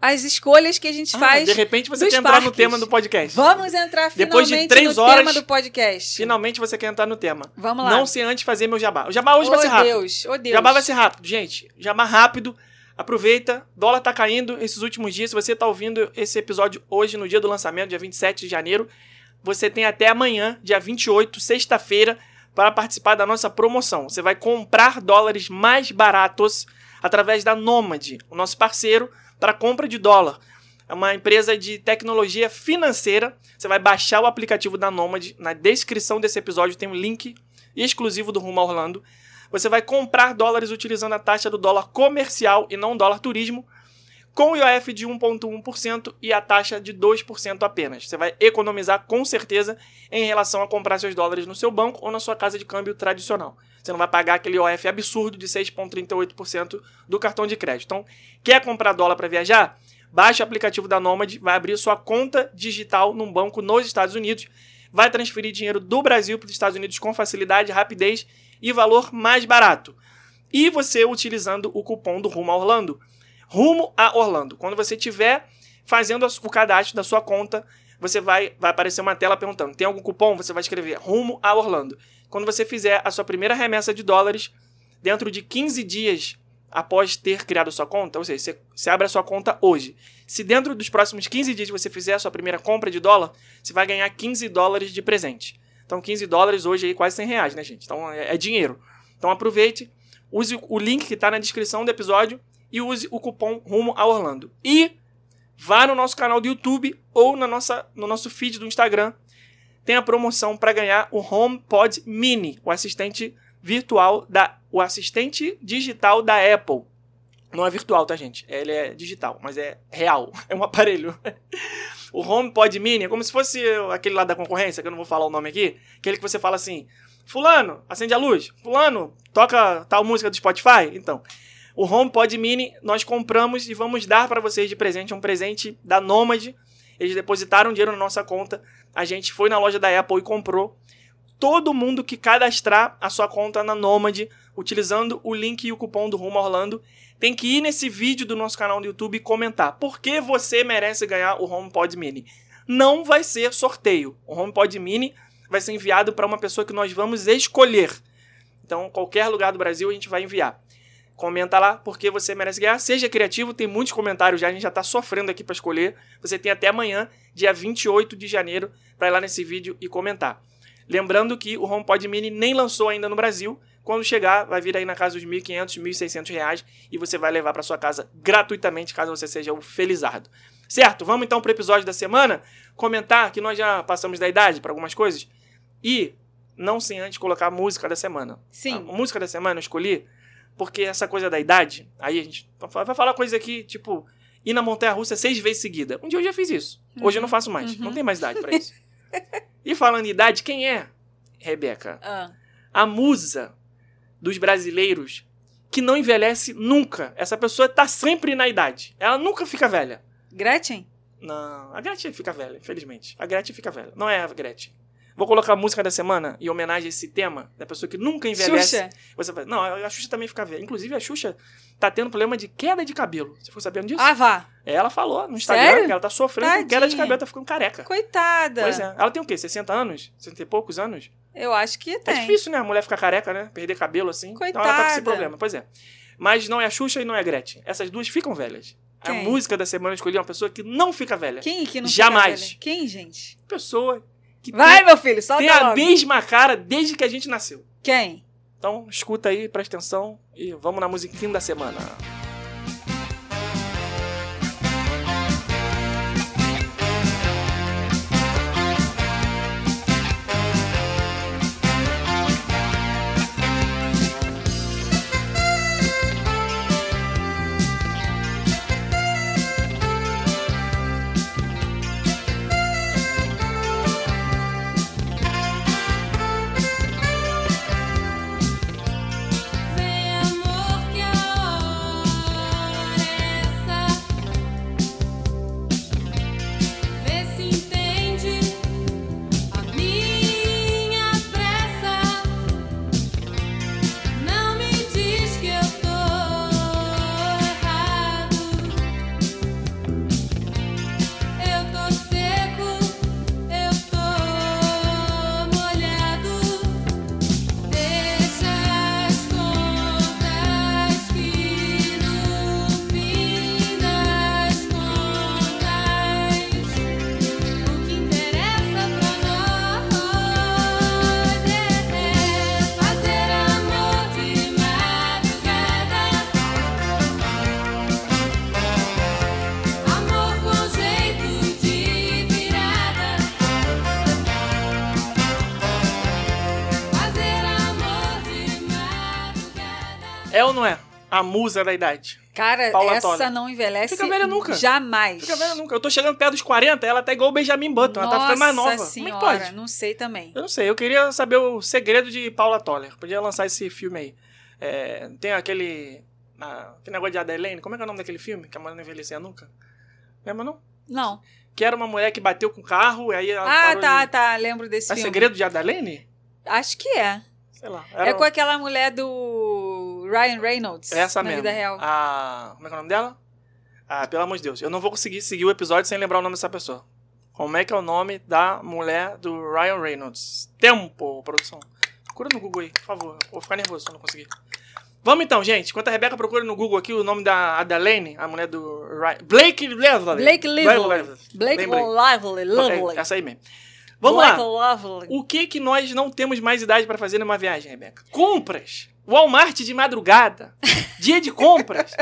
As escolhas que a gente Ah, faz. de repente você quer entrar no parques. tema do podcast. Vamos entrar Depois de finalmente três no horas, tema do podcast. Finalmente você quer entrar no tema. Vamos lá. Não sem antes fazer meu jabá. O jabá hoje oh, vai ser rápido. Deus, oh Deus. Jabá vai ser rápido, gente. Jabá rápido. Aproveita. Dólar tá caindo esses últimos dias. Se você tá ouvindo esse episódio hoje, no dia do lançamento, dia 27 de janeiro, você tem até amanhã, dia 28, sexta-feira, para participar da nossa promoção. Você vai comprar dólares mais baratos através da Nomad, o nosso parceiro para compra de dólar. É uma empresa de tecnologia financeira. Você vai baixar o aplicativo da Nomad. Na descrição desse episódio tem um link exclusivo do Rumo a Orlando. Você vai comprar dólares utilizando a taxa do dólar comercial e não dólar turismo, com o IOF de 1,1% e a taxa de 2% apenas. Você vai economizar com certeza em relação a comprar seus dólares no seu banco ou na sua casa de câmbio tradicional. Você não vai pagar aquele IOF absurdo de 6,38% do cartão de crédito. Então, quer comprar dólar para viajar? Baixe o aplicativo da Nomad, vai abrir sua conta digital num banco nos Estados Unidos, vai transferir dinheiro do Brasil para os Estados Unidos com facilidade, rapidez e valor mais barato. E você utilizando o cupom do Rumo a Orlando. Rumo a Orlando. Quando você estiver fazendo o cadastro da sua conta, você vai, vai aparecer uma tela perguntando: tem algum cupom? Você vai escrever Rumo a Orlando. Quando você fizer a sua primeira remessa de dólares, dentro de 15 dias após ter criado sua conta, ou seja, você, você abre a sua conta hoje. Se dentro dos próximos 15 dias você fizer a sua primeira compra de dólar, você vai ganhar 15 dólares de presente. Então 15 dólares hoje aí quase 100 reais, né, gente? Então é, é dinheiro. Então aproveite, use o link que está na descrição do episódio e use o cupom Rumo a Orlando. E vá no nosso canal do YouTube ou na nossa, no nosso feed do Instagram. Tem a promoção para ganhar o HomePod Mini, o assistente virtual da o assistente digital da Apple. Não é virtual, tá, gente? Ele é digital, mas é real. É um aparelho. o HomePod Mini é como se fosse aquele lá da concorrência, que eu não vou falar o nome aqui. Aquele que você fala assim: Fulano, acende a luz. Fulano, toca tal música do Spotify. Então, o HomePod Mini nós compramos e vamos dar para vocês de presente. Um presente da Nomad. Eles depositaram dinheiro na nossa conta. A gente foi na loja da Apple e comprou. Todo mundo que cadastrar a sua conta na Nomad utilizando o link e o cupom do Rumo Orlando, tem que ir nesse vídeo do nosso canal do YouTube e comentar por que você merece ganhar o HomePod Mini. Não vai ser sorteio. O HomePod Mini vai ser enviado para uma pessoa que nós vamos escolher. Então, qualquer lugar do Brasil a gente vai enviar. Comenta lá porque você merece ganhar. Seja criativo, tem muitos comentários já, a gente já está sofrendo aqui para escolher. Você tem até amanhã, dia 28 de janeiro, para ir lá nesse vídeo e comentar. Lembrando que o HomePod Mini nem lançou ainda no Brasil, quando chegar, vai vir aí na casa dos 1.500, 1.600 reais e você vai levar para sua casa gratuitamente, caso você seja um felizardo. Certo? Vamos então para o episódio da semana. Comentar que nós já passamos da idade para algumas coisas. E não sem antes colocar a música da semana. Sim. A música da semana eu escolhi porque essa coisa da idade, aí a gente vai falar coisa aqui, tipo, ir na montanha russa seis vezes seguida. Um dia eu já fiz isso. Hoje eu não faço mais. Uhum. Não tem mais idade para isso. e falando em idade, quem é Rebeca? Ah, A musa dos brasileiros que não envelhece nunca. Essa pessoa tá sempre na idade. Ela nunca fica velha. Gretchen? Não, a Gretchen fica velha, infelizmente. A Gretchen fica velha. Não é a Gretchen. Vou colocar a música da semana em homenagem a esse tema, da pessoa que nunca envelhece. Xuxa? Você vai, não, a Xuxa também fica velha. Inclusive, a Xuxa tá tendo problema de queda de cabelo. Você ficou sabendo disso? Ah, vá. Ela falou no Instagram Sério? que ela tá sofrendo com queda de Tadinha. cabelo, tá ficando careca. Coitada. Pois é. Ela tem o quê? 60 anos? 60 e poucos anos? Eu acho que É tem. difícil, né? A mulher ficar careca, né? Perder cabelo assim. Então ela tá com esse Coitada. problema. Pois é. Mas não é a Xuxa e não é a Gretchen. Essas duas ficam velhas. A Quem? música da semana eu escolhi uma pessoa que não fica velha. Quem que não Jamais. fica velha? Quem, gente? Pessoa que Vai, tem, meu filho, solta tem a logo. mesma cara desde que a gente nasceu. Quem? Então escuta aí, presta atenção e vamos na musiquinha da semana. A musa da idade. Cara, Paula essa Toller. não envelhece Fica velha nunca. Jamais. Fica velha nunca. Eu tô chegando perto dos 40, ela tá igual o Benjamin Button, ela tá ficando mais nova. Nossa Como é que senhora, pode? não sei também. Eu não sei, eu queria saber o segredo de Paula Toller. Podia lançar esse filme aí. É, tem aquele. ah, aquele negócio de Adelaine, como é que é o nome daquele filme? Que a mulher não envelhecia nunca? Lembra não? Não. Que era uma mulher que bateu com o carro, e aí ela Ah, tá, de... tá. Lembro desse É filme. segredo de Adelaine? Acho que é. Sei lá. É com aquela mulher do Ryan Reynolds. essa na mesmo. vida real. A... Como é que é o nome dela? Ah, pelo amor de Deus. Eu não vou conseguir seguir o episódio sem lembrar o nome dessa pessoa. Como é que é o nome da mulher do Ryan Reynolds? Tempo, produção. Procura no Google aí, por favor. Vou ficar nervoso se eu não conseguir. Vamos então, gente. Enquanto a Rebeca procura no Google aqui o nome da Adelaine, a mulher do Ryan. Blake Lively. Blake Lively. Blake. Lively. Lively. É, essa aí mesmo. Vamos Blake lá. Lively. O que que nós não temos mais idade para fazer numa viagem, Rebeca? Compras. Walmart de madrugada. dia de compras.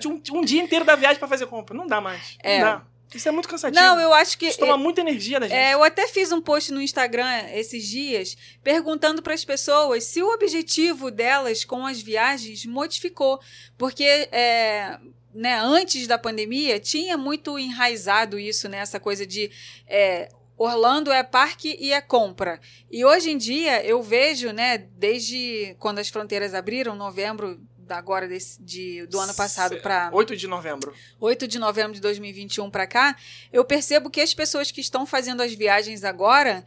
Tinha um, um dia inteiro da viagem para fazer compra. Não dá mais. É. Não dá. Isso é muito cansativo. Não, eu acho que. Isso toma muita energia da gente. É, eu até fiz um post no Instagram esses dias perguntando para as pessoas se o objetivo delas com as viagens modificou. Porque é, né, antes da pandemia tinha muito enraizado isso, né, essa coisa de é, Orlando é parque e é compra. E hoje em dia eu vejo, né, desde quando as fronteiras abriram, novembro agora desse, de, do ano passado para 8 de novembro. 8 de novembro de 2021 para cá, eu percebo que as pessoas que estão fazendo as viagens agora,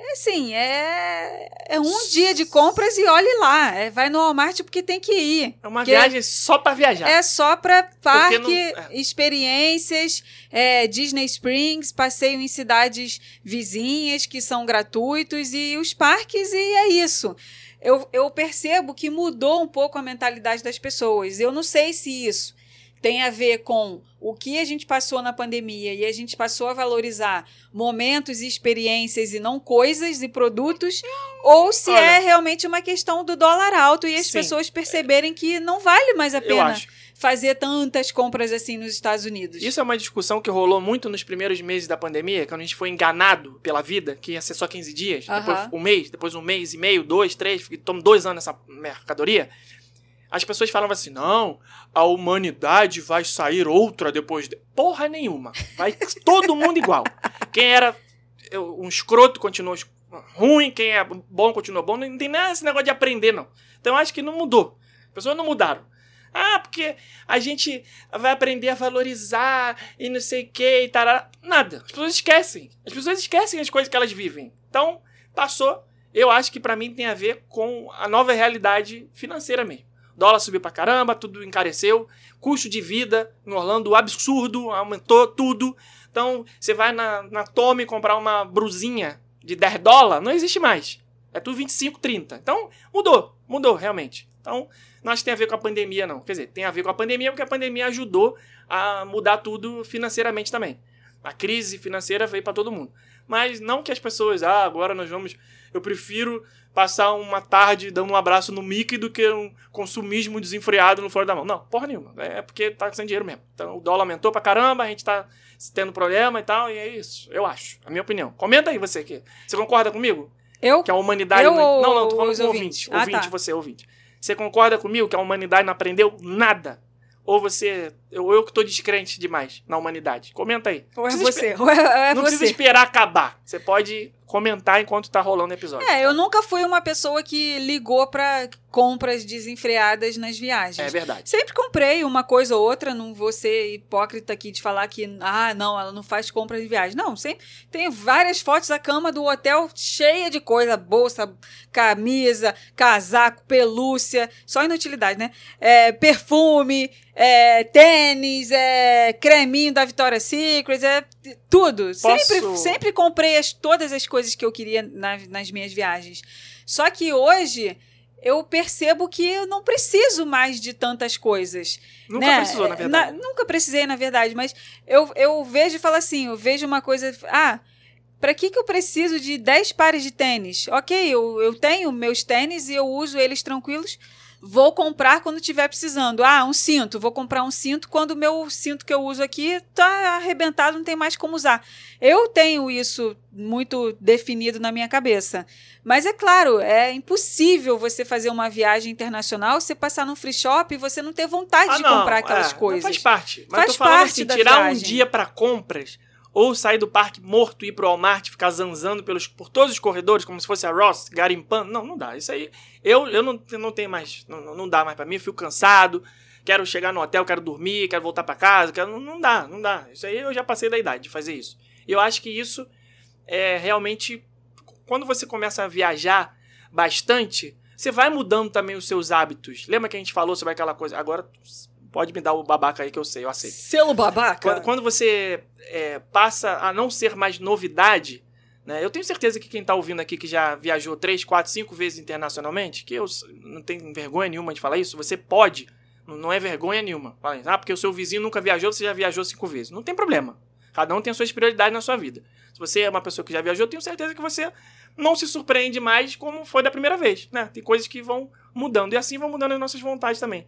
é assim, é, é um dia de compras e olhe lá. É, vai no Walmart porque tem que ir. É uma Que- viagem só para viajar. É só para parque, não- é. experiências, é, Disney Springs, passeio em cidades vizinhas que são gratuitos e os parques, e é isso. Eu, eu percebo que mudou um pouco a mentalidade das pessoas. Eu não sei se isso tem a ver com o que a gente passou na pandemia e a gente passou a valorizar momentos e experiências e não coisas e produtos, ou se Olha. é realmente uma questão do dólar alto e as Sim. pessoas perceberem que não vale mais a pena fazer tantas compras assim nos Estados Unidos. Isso é uma discussão que rolou muito nos primeiros meses da pandemia, quando a gente foi enganado pela vida, que ia ser só 15 dias, Aham. depois um mês, depois um mês e meio, dois, três, tomo dois anos nessa mercadoria. As pessoas falavam assim: não, a humanidade vai sair outra depois de. Porra nenhuma. Vai todo mundo igual. Quem era um escroto continua ruim, quem é bom continua bom. Não tem nada esse negócio de aprender, não. Então acho que não mudou. As pessoas não mudaram. Ah, porque a gente vai aprender a valorizar e não sei o que e tará. Nada. As pessoas esquecem. As pessoas esquecem as coisas que elas vivem. Então, passou. Eu acho que pra mim tem a ver com a nova realidade financeira mesmo. Dólar subiu pra caramba, tudo encareceu. Custo de vida em Orlando absurdo, aumentou tudo. Então, você vai na, na Tome comprar uma brusinha de 10 dólares, não existe mais. É tudo 25, 30. Então, mudou. Mudou, realmente. Então, não acho que tem a ver com a pandemia, não. Quer dizer, tem a ver com a pandemia porque a pandemia ajudou a mudar tudo financeiramente também. A crise financeira veio para todo mundo. Mas não que as pessoas, ah, agora nós vamos. Eu prefiro passar uma tarde dando um abraço no Mickey do que um consumismo desenfreado no fora da mão. Não, porra nenhuma. É porque tá sem dinheiro mesmo. Então o dólar aumentou pra caramba, a gente tá tendo problema e tal, e é isso. Eu acho. A minha opinião. Comenta aí você aqui. Você concorda comigo? Eu? Que a humanidade. Eu não, não, não, tô falando com o ouvintes? ouvinte. Ah, ouvinte, tá. você, ouvinte. Você concorda comigo que a humanidade não aprendeu nada? Ou você. Ou eu que tô descrente demais na humanidade? Comenta aí. Ou é precisa você? Ou é, é não precisa você? esperar acabar. Você pode comentar enquanto tá rolando o episódio. É, eu nunca fui uma pessoa que ligou pra compras desenfreadas nas viagens. É verdade. Sempre comprei uma coisa ou outra, não vou ser hipócrita aqui de falar que, ah, não, ela não faz compra de viagem. Não, sempre tenho várias fotos da cama do hotel cheia de coisa, bolsa, camisa, casaco, pelúcia, só inutilidade, né? É, perfume, é, tênis, é, creminho da Victoria's Secret, é tudo. Sempre, Posso- sempre comprei as- todas as coisas que eu queria na- nas minhas viagens. Só que hoje eu percebo que eu não preciso mais de tantas coisas. Nunca né? precisou, na verdade. nunca precisei, na verdade, mas eu, eu vejo e falo assim, eu vejo uma coisa, ah, pra que que eu preciso de 10 pares de tênis? Ok, eu, eu tenho meus tênis e eu uso eles tranquilos, vou comprar quando tiver precisando. Ah, um cinto, vou comprar um cinto quando o meu cinto que eu uso aqui tá arrebentado, não tem mais como usar. Eu tenho isso muito definido na minha cabeça. Mas é claro, é impossível você fazer uma viagem internacional, você passar num free shop e você não ter vontade Ah, de não, comprar aquelas é, coisas. Faz parte. Mas Faz eu tô falando parte assim, tirar um viagem. dia pra compras ou sair do parque morto e ir pro Walmart, ficar zanzando pelos, por todos os corredores, como se fosse a Ross, garimpando. Não, não dá. Isso aí, eu, eu não, não tenho mais, não, não- dá mais pra mim, eu fico cansado, quero chegar no hotel, quero dormir, quero voltar pra casa, quero, não, não dá, não dá. Isso aí eu já passei da idade de fazer isso. Eu acho que isso é realmente, quando você começa a viajar bastante, você vai mudando também os seus hábitos. Lembra que a gente falou sobre aquela coisa? Agora pode me dar o babaca aí que eu sei, eu aceito. Selo babaca? Quando, quando você é, passa a não ser mais novidade, Né? Eu tenho certeza que quem tá ouvindo aqui que já viajou três, quatro, cinco vezes internacionalmente, que eu não tenho vergonha nenhuma de falar isso, você pode, não é vergonha nenhuma. Fala ah, porque o seu vizinho nunca viajou, você já viajou cinco vezes. Não tem problema. Cada um tem as suas prioridades na sua vida. Se você é uma pessoa que já viajou, eu tenho certeza que você não se surpreende mais como foi da primeira vez, né? Tem coisas que vão mudando e assim vão mudando as nossas vontades também.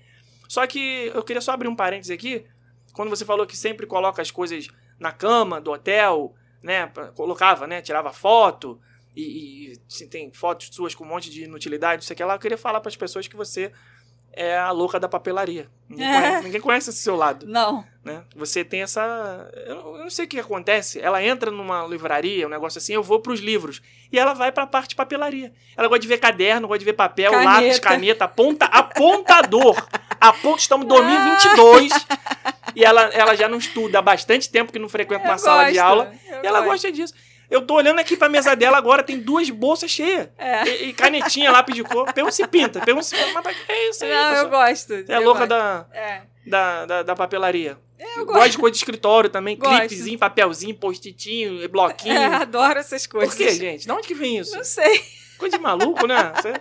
Só que eu queria só abrir um parênteses aqui. Quando você falou que sempre coloca as coisas na cama do hotel, né? Colocava, né? Tirava foto e, e tem fotos suas com um monte de inutilidade, isso aqui lá, eu queria falar para as pessoas que você é a louca da papelaria. Ninguém, É. conhece, ninguém conhece esse seu lado Não. né? Você tem essa. Eu não, eu sei o que acontece. Ela entra numa livraria, um negócio assim, eu vou pros livros. E ela vai pra parte de papelaria. Ela gosta de ver caderno, gosta de ver papel, Caneta. lápis, caneta, aponta, apontador. Aponta, estamos em 2022. e ela, ela já não estuda há bastante tempo que não frequenta uma Eu sala de gosto, aula. eu E ela gosto. gosta disso. Eu tô olhando aqui pra mesa dela agora, tem duas bolsas cheias. É. E, e canetinha, lápis de cor. Pergunta se pinta. Pergunta se pinta. Mas pra que é isso aí? Não, eu gosto. É eu louca gosto. da, É. da, da, da papelaria. Eu Gosto de coisa de escritório também, Gosto. clipezinho, papelzinho, post-itinho, bloquinho. É, adoro essas coisas. Por quê, gente? De onde que vem isso? Não sei. Coisa de maluco, né? Você-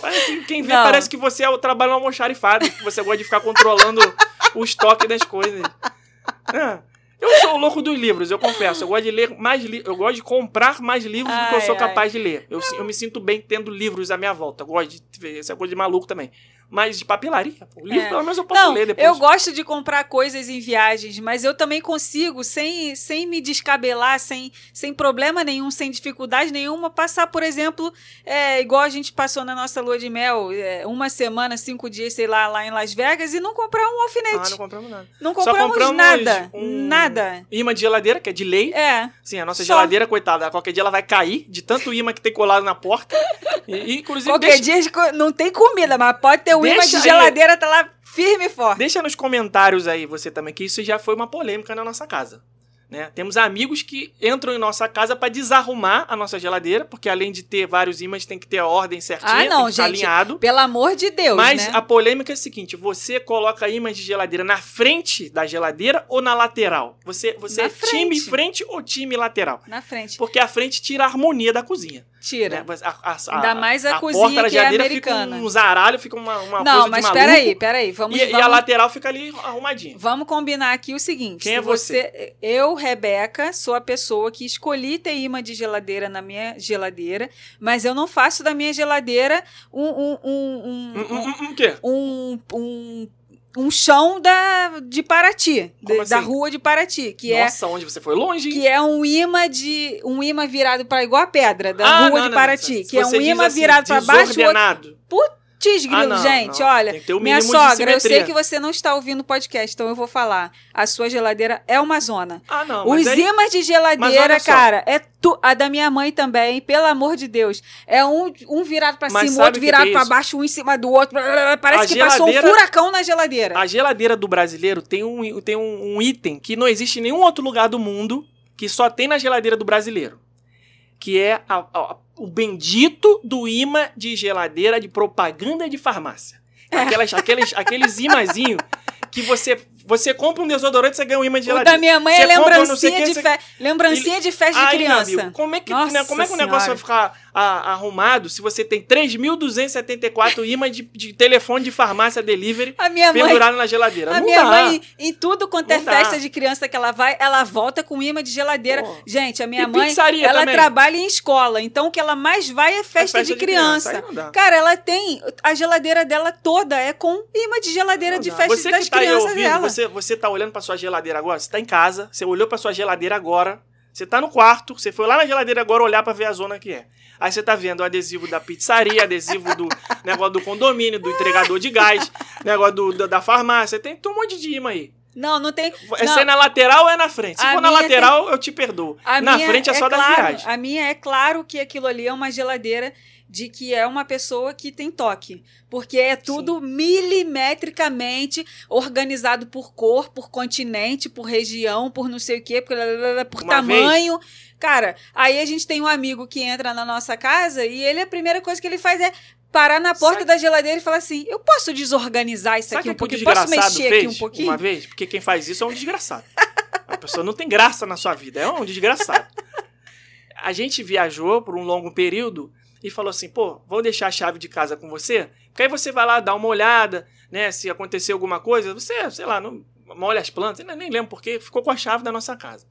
Parece que quem vê Não. parece que você é o trabalho almoxarifado, que você gosta de ficar controlando o estoque das coisas. É. Eu sou o louco dos livros, eu confesso. Eu gosto de ler mais li eu gosto de comprar mais livros do que eu Ai, sou ai. capaz de ler. Eu, eu me sinto bem tendo livros à minha volta. Eu gosto de ver, essa coisa de maluco também. Mas de papelaria, o livro É. pelo menos eu posso Não, ler depois. eu gosto de comprar coisas em viagens, mas eu também consigo, sem, sem me descabelar, sem, sem problema nenhum, sem dificuldade nenhuma, passar, por exemplo, é, igual a gente passou na nossa lua de mel, é, uma semana, cinco dias, sei lá, lá em Las Vegas, e não comprar um Ah, alfinete. não compramos nada. não, Só compramos compramos nada. um- Nada. Imã de geladeira, que é de lei. É. Sim, a nossa Só. geladeira, coitada, qualquer dia ela vai cair de tanto imã que tem colado na porta. E, inclusive, Qualquer deixa, dia não tem comida, mas pode ter o imã Deixa de geladeira, tá lá firme e forte. deixa nos comentários aí você também, que isso já foi uma polêmica na nossa casa. Né? Temos amigos que entram em nossa casa para desarrumar a nossa geladeira, porque além de ter vários ímãs, tem que ter a ordem certinha, Ah, não, gente. alinhado. Pelo amor de Deus, Mas né? a polêmica é a seguinte: você coloca ímãs de geladeira na frente da geladeira ou na lateral? Você, você Na é time frente. frente ou time lateral? Na frente. Porque a frente tira a harmonia da cozinha. Tira. né? Mas a- a- a- Ainda mais a cozinha porta da é geladeira americana. Fica um zaralho, fica uma, uma Não, coisa mas de maluco. peraí, peraí. Vamos, E, e vamos, a lateral fica ali arrumadinha. vamos combinar aqui o seguinte. Quem é você? Eu, Rebeca, sou a pessoa que escolhi ter imã de geladeira na minha geladeira, mas eu não faço da minha geladeira um, um, um, um, o quê? um, um, um chão da, de Paraty, de- da assim? rua de Paraty, que é Nossa, onde você foi longe, hein? que é um imã de um imã virado para igual a pedra da Ah, rua não, de não, Paraty, se que é um imã assim, virado para baixo, outro desordenado. Putz, grilo, Ah, não, gente, não. olha. Minha sogra, eu sei que você não está ouvindo o podcast, então eu vou falar. A sua geladeira é uma zona. Ah, não, Os aí... imãs de geladeira, cara, é tu... a da minha mãe também, pelo amor de Deus. É um, um virado pra Mas cima, o outro virado é isso? baixo, um em cima do outro. Parece A que passou um furacão na geladeira. A geladeira do brasileiro tem, um, tem um, um item que não existe em nenhum outro lugar do mundo, que só tem na geladeira do brasileiro. Que é a- a- o bendito do imã de geladeira de propaganda de farmácia. Aquelas, aqueles, aqueles imãzinhos que você, você compra um desodorante e você ganha um imã de O geladeira. da minha mãe Você é não sei lembrancinha, o que, de, você- fe... lembrancinha de festa de criança. amigo, como é que, né, como é que o negócio vai ficar a- arrumado se você tem 3.274 imãs de, de telefone de farmácia delivery A minha mãe pendurado na geladeira? A não minha dá. mãe, em tudo quanto é Não dá. festa de criança que ela vai, ela volta com imã de geladeira. Gente, a minha E mãe, ela também. trabalha em escola, então o que ela mais vai é festa, festa de, de criança. criança. Cara, ela tem a geladeira dela toda é com imã de geladeira de Não, festa você das que tá crianças ouvindo, dela. você, você tá olhando pra sua geladeira agora, você tá em casa, você olhou pra sua geladeira agora, você tá no quarto, você foi lá na geladeira agora olhar pra ver a zona que é. Aí você tá vendo o adesivo da pizzaria, adesivo do negócio do condomínio, do entregador de gás, negócio do, da- da farmácia, tem, tem um monte de imã aí. Não, não tem. É não, na lateral ou é na frente? Se A for na lateral, eu te perdoo. a Na frente é só das claro, viagens. A minha é claro que aquilo ali é uma geladeira de que é uma pessoa que tem toque. Porque é tudo milimetricamente organizado por cor, por continente, por região, por não sei o quê, por, por Uma tamanho. Cara, aí a gente tem um amigo que entra na nossa casa e ele, a primeira coisa que ele faz é parar na porta Sabe- da geladeira e falar assim: eu posso desorganizar isso Sabe aqui um o pouquinho? Posso mexer fez aqui um pouquinho? uma vez? Porque quem faz isso é um desgraçado. A pessoa não tem graça na sua vida, é um desgraçado. a gente viajou por um longo período e falou assim, pô, vou deixar a chave de casa com você, porque aí você vai lá dar uma olhada, né, se acontecer alguma coisa, você, sei lá, não, molha as plantas, nem lembro porque, ficou com a chave da nossa casa.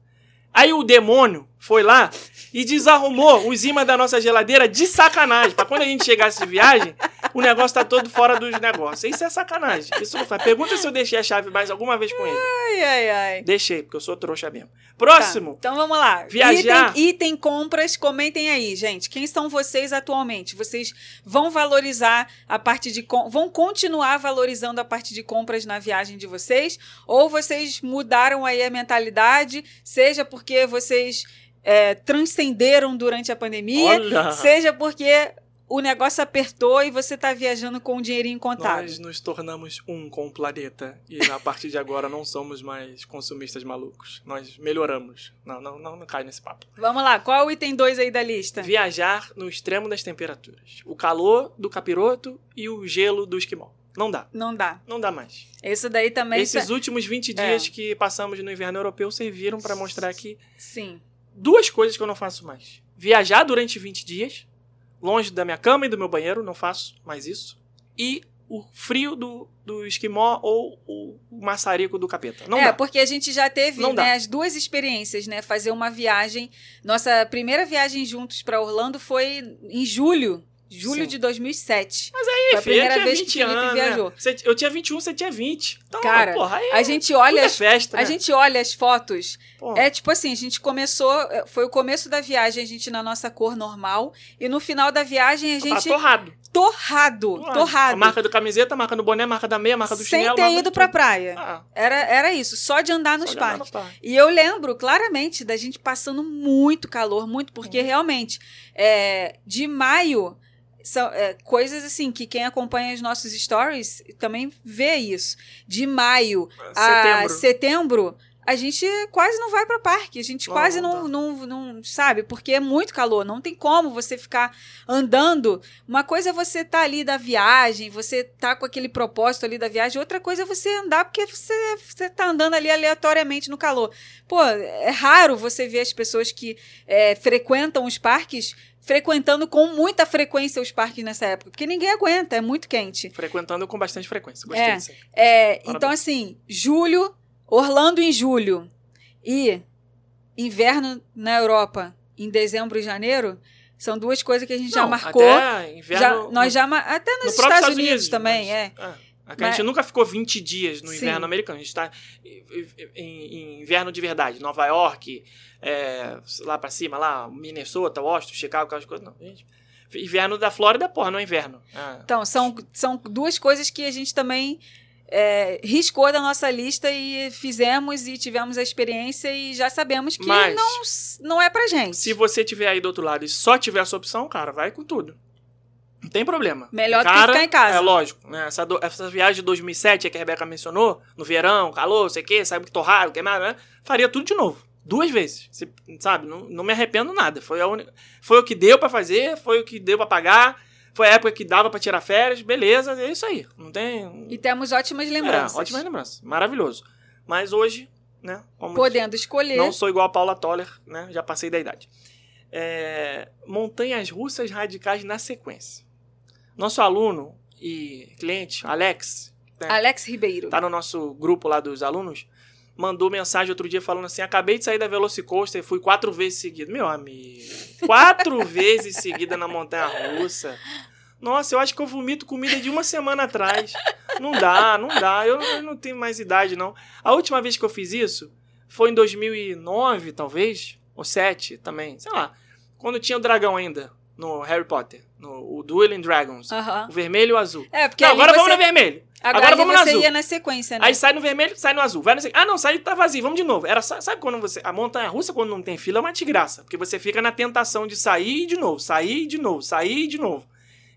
Aí o demônio foi lá e desarrumou os imãs da nossa geladeira de sacanagem. Pra quando a gente chegasse de viagem, o negócio tá todo fora dos negócios. Isso é sacanagem. Isso não faz. Pergunta se eu deixei a chave mais alguma vez com ele. Ai, ai, ai. Deixei, porque eu sou trouxa mesmo. Tá, Próximo. Então vamos lá. Viajar. Item, item compras, comentem aí, gente. Quem são vocês atualmente? Vocês vão valorizar a parte de vão continuar valorizando a parte de compras na viagem de vocês? Ou vocês mudaram aí a mentalidade, seja porque vocês é, transcenderam durante a pandemia, Olha. seja porque o negócio apertou e você tá viajando com o dinheirinho contado. Nós nos tornamos um com o planeta e a partir de agora não somos mais consumistas malucos. Nós melhoramos. Não, não, não, não cai nesse papo. Vamos lá, qual é o item 2 aí da lista? Viajar no extremo das temperaturas. O calor do capiroto e o gelo do esquimó. Não dá. Não dá. Não dá mais. Isso daí também. Esses últimos 20 É. dias que passamos no inverno europeu serviram para mostrar que Sim. duas coisas que eu não faço mais. Viajar durante 20 dias, longe da minha cama e do meu banheiro, não faço mais isso. E o frio do, do esquimó ou o maçarico do capeta. Não é, dá. porque a gente já teve Não dá. né, as duas experiências, né? Fazer uma viagem. Nossa primeira viagem juntos para Orlando foi em julho. Julho Sim. de 2007. Ih, foi a primeira eu tinha vez que 20 o Felipe anos, viajou. Né? Eu tinha 21, você tinha 20. Então, Cara, porra, aí A gente olha é as, festa, a né? gente olha as fotos. Pô, É tipo assim, a gente começou, é, foi o começo da viagem, a gente na nossa cor normal, e no final da viagem a tá gente torrado. torrado, torrado, A marca do camiseta, a marca do boné, a marca da meia, a marca do sem chinelo. ter marca ido pra praia. Ah, Era, era isso, só de andar nos só de andar parques. no parque. E eu lembro claramente da gente passando muito calor, muito, porque Uhum. realmente, é, de maio, são é, coisas assim que quem acompanha os nossos stories também vê isso. De maio a Setembro. A gente quase não vai para parque, a gente quase não não, não, não, sabe, porque é muito calor, não tem como você ficar andando. Uma coisa é você estar ali da viagem, você tá com aquele propósito ali da viagem, outra coisa é você andar porque você, você tá andando ali aleatoriamente no calor. Pô, é raro você ver as pessoas que é, frequentam os parques frequentando com muita frequência os parques nessa época, porque ninguém aguenta, é muito quente. Frequentando com bastante frequência. Gostei É. disso. É, então, assim, julho, Orlando em julho e inverno na Europa em dezembro e janeiro são duas coisas que a gente já Não, marcou. Até Já, inverno, nós no, já até nos no Estados, Unidos, Unidos, também, mas- é. Aqui a gente Mas- nunca ficou 20 dias no Sim. inverno americano. A gente tá em, inverno de verdade. Nova York, é, lá pra cima, lá, Minnesota, Washington, Chicago, aquelas coisas. Não, gente. Inverno da Flórida, porra, não é inverno. Ah, Então, são, são duas coisas que a gente também é, riscou da nossa lista e fizemos e tivemos a experiência e já sabemos que Mas- não, não é pra gente. Se você tiver aí do outro lado e só tiver essa opção, cara, vai com tudo. Não tem problema. Melhor do que ficar em casa. É lógico. Né? Essa, do- essa viagem de 2007 que a Rebeca mencionou, no verão, calor, sei o quê, sabe que torrado, queimado, né? Faria tudo de novo. Duas vezes. Se- sabe? Não, não me arrependo nada. Foi, a única, foi o que deu pra fazer, foi o que deu pra pagar, foi a época que dava pra tirar férias, beleza, é isso aí. Não tem. E temos ótimas lembranças. É, ótimas lembranças. Maravilhoso. Mas hoje, né? Podendo escolher. não sou igual a Paula Toller, né? Já passei da idade. É, montanhas russas radicais na sequência. Nosso aluno e cliente, Alex, né, Alex Ribeiro. tá no nosso grupo lá dos alunos, mandou mensagem outro dia falando assim: acabei de sair da Velocicoaster e fui quatro vezes seguida. Meu amigo, quatro vezes seguida na montanha russa. Nossa, eu acho que eu vomito comida de uma semana atrás. Não dá, não dá. Eu, eu não tenho mais idade, não. A última vez que eu fiz isso foi em 2009, talvez, ou 7 também, sei lá. Quando tinha o dragão ainda, no Harry Potter, no o Dueling Dragons. Aham. O vermelho e o azul. É, porque Não, agora você, vamos no vermelho. Agora agora vamos no você azul. ia na sequência, né? Aí sai no vermelho, sai no azul. Vai no... Ah, não, sai tá vazio, vamos de novo. Era só- sabe quando você. A montanha russa, quando não tem fila, é uma desgraça. Porque você fica na tentação de sair de novo, sair de novo, sair de novo.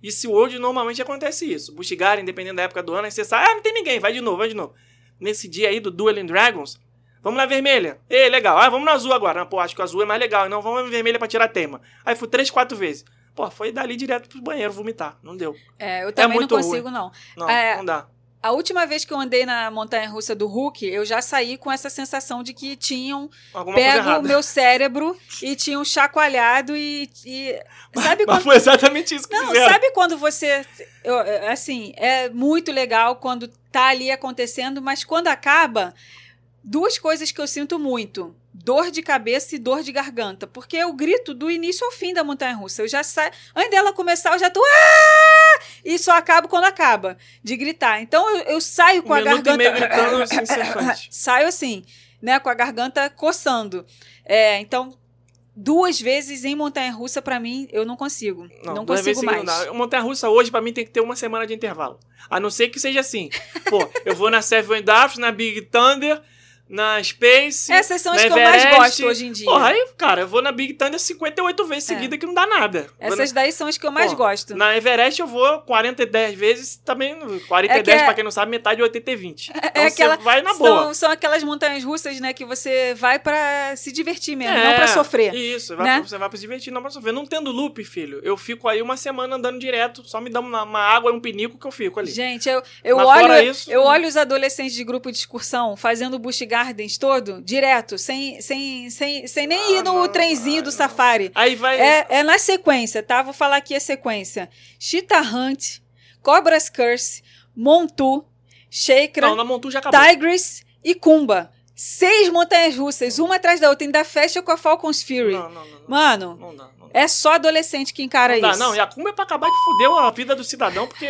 E se World normalmente acontece isso. Busch Gardens, dependendo da época do ano, aí você sai, ah, não tem ninguém, vai de novo, vai de novo. Nesse dia aí do Dueling Dragons, vamos na vermelha. Ei, legal. Ah, vamos no azul agora. Não, pô, acho que o azul é mais legal. Não, vamos na vermelha pra tirar tema. Aí fui três, quatro vezes. Pô, foi dali direto pro banheiro vomitar. Não deu. É, eu também não muito consigo, não. Não, É, não dá. A última vez que eu andei na montanha russa do Hulk, eu já saí com essa sensação de que tinham Alguma pego o meu cérebro e tinham chacoalhado e. e- sabe Mas quando. foi exatamente isso que Não, fizeram. sabe quando você. eu- assim, é muito legal quando tá ali acontecendo, mas quando acaba, duas coisas que eu sinto muito: dor de cabeça e dor de garganta. Porque eu grito do início ao fim da montanha russa. Eu já saio. Antes dela começar, eu já tô. "Ah!" E só acabo quando acaba de gritar. Então eu, eu saio com um a minuto e meio garganta. gritando assim, saio assim, né? Com a garganta coçando. É, então. Duas vezes em montanha russa, pra mim, eu não consigo. Não, duas consigo mais. não. Montanha russa hoje, pra mim, tem que ter uma semana de intervalo. A não ser que seja assim. Pô, eu vou na Seven Wonders, na Big Thunder, na Space. Essas são as na que eu mais Everest. gosto hoje em dia. Porra, aí, cara, eu vou na Big Thunder 58 vezes É. seguida que não dá nada. Essas daí são as que eu mais Pô, gosto. Na Everest eu vou 40 e 10 vezes, também 40 É e que 10, é- pra quem não sabe, metade de 80 e 20. Então é aquela- vai na boa. São, são aquelas montanhas russas, né, que você vai pra se divertir mesmo, É, não pra sofrer. Isso, vai né? pra- você vai pra se divertir, não pra sofrer. Não tendo loop, filho, eu fico aí uma semana andando direto, só me dá uma, uma água e um pinico que eu fico ali. Gente, eu, eu Mas olho, isso- eu olho os adolescentes de grupo de excursão fazendo Busch Gardens todo, direto, sem, sem, sem, sem nem Ah, ir no não, trenzinho do não. safari. Aí vai. É, é na sequência, tá? Vou falar aqui a sequência. Cheetah Hunt, Cobra's Curse, Montu, Shakra, Não, Montu. Tigris e Kumba. Seis montanhas russas, uma atrás da outra, ainda fecha com a Falcon's Fury. Não, não, não. não. Mano, Não dá, não dá. é só adolescente que encara Não dá, isso. não. E a Kuma é pra acabar de fuder a vida do cidadão, porque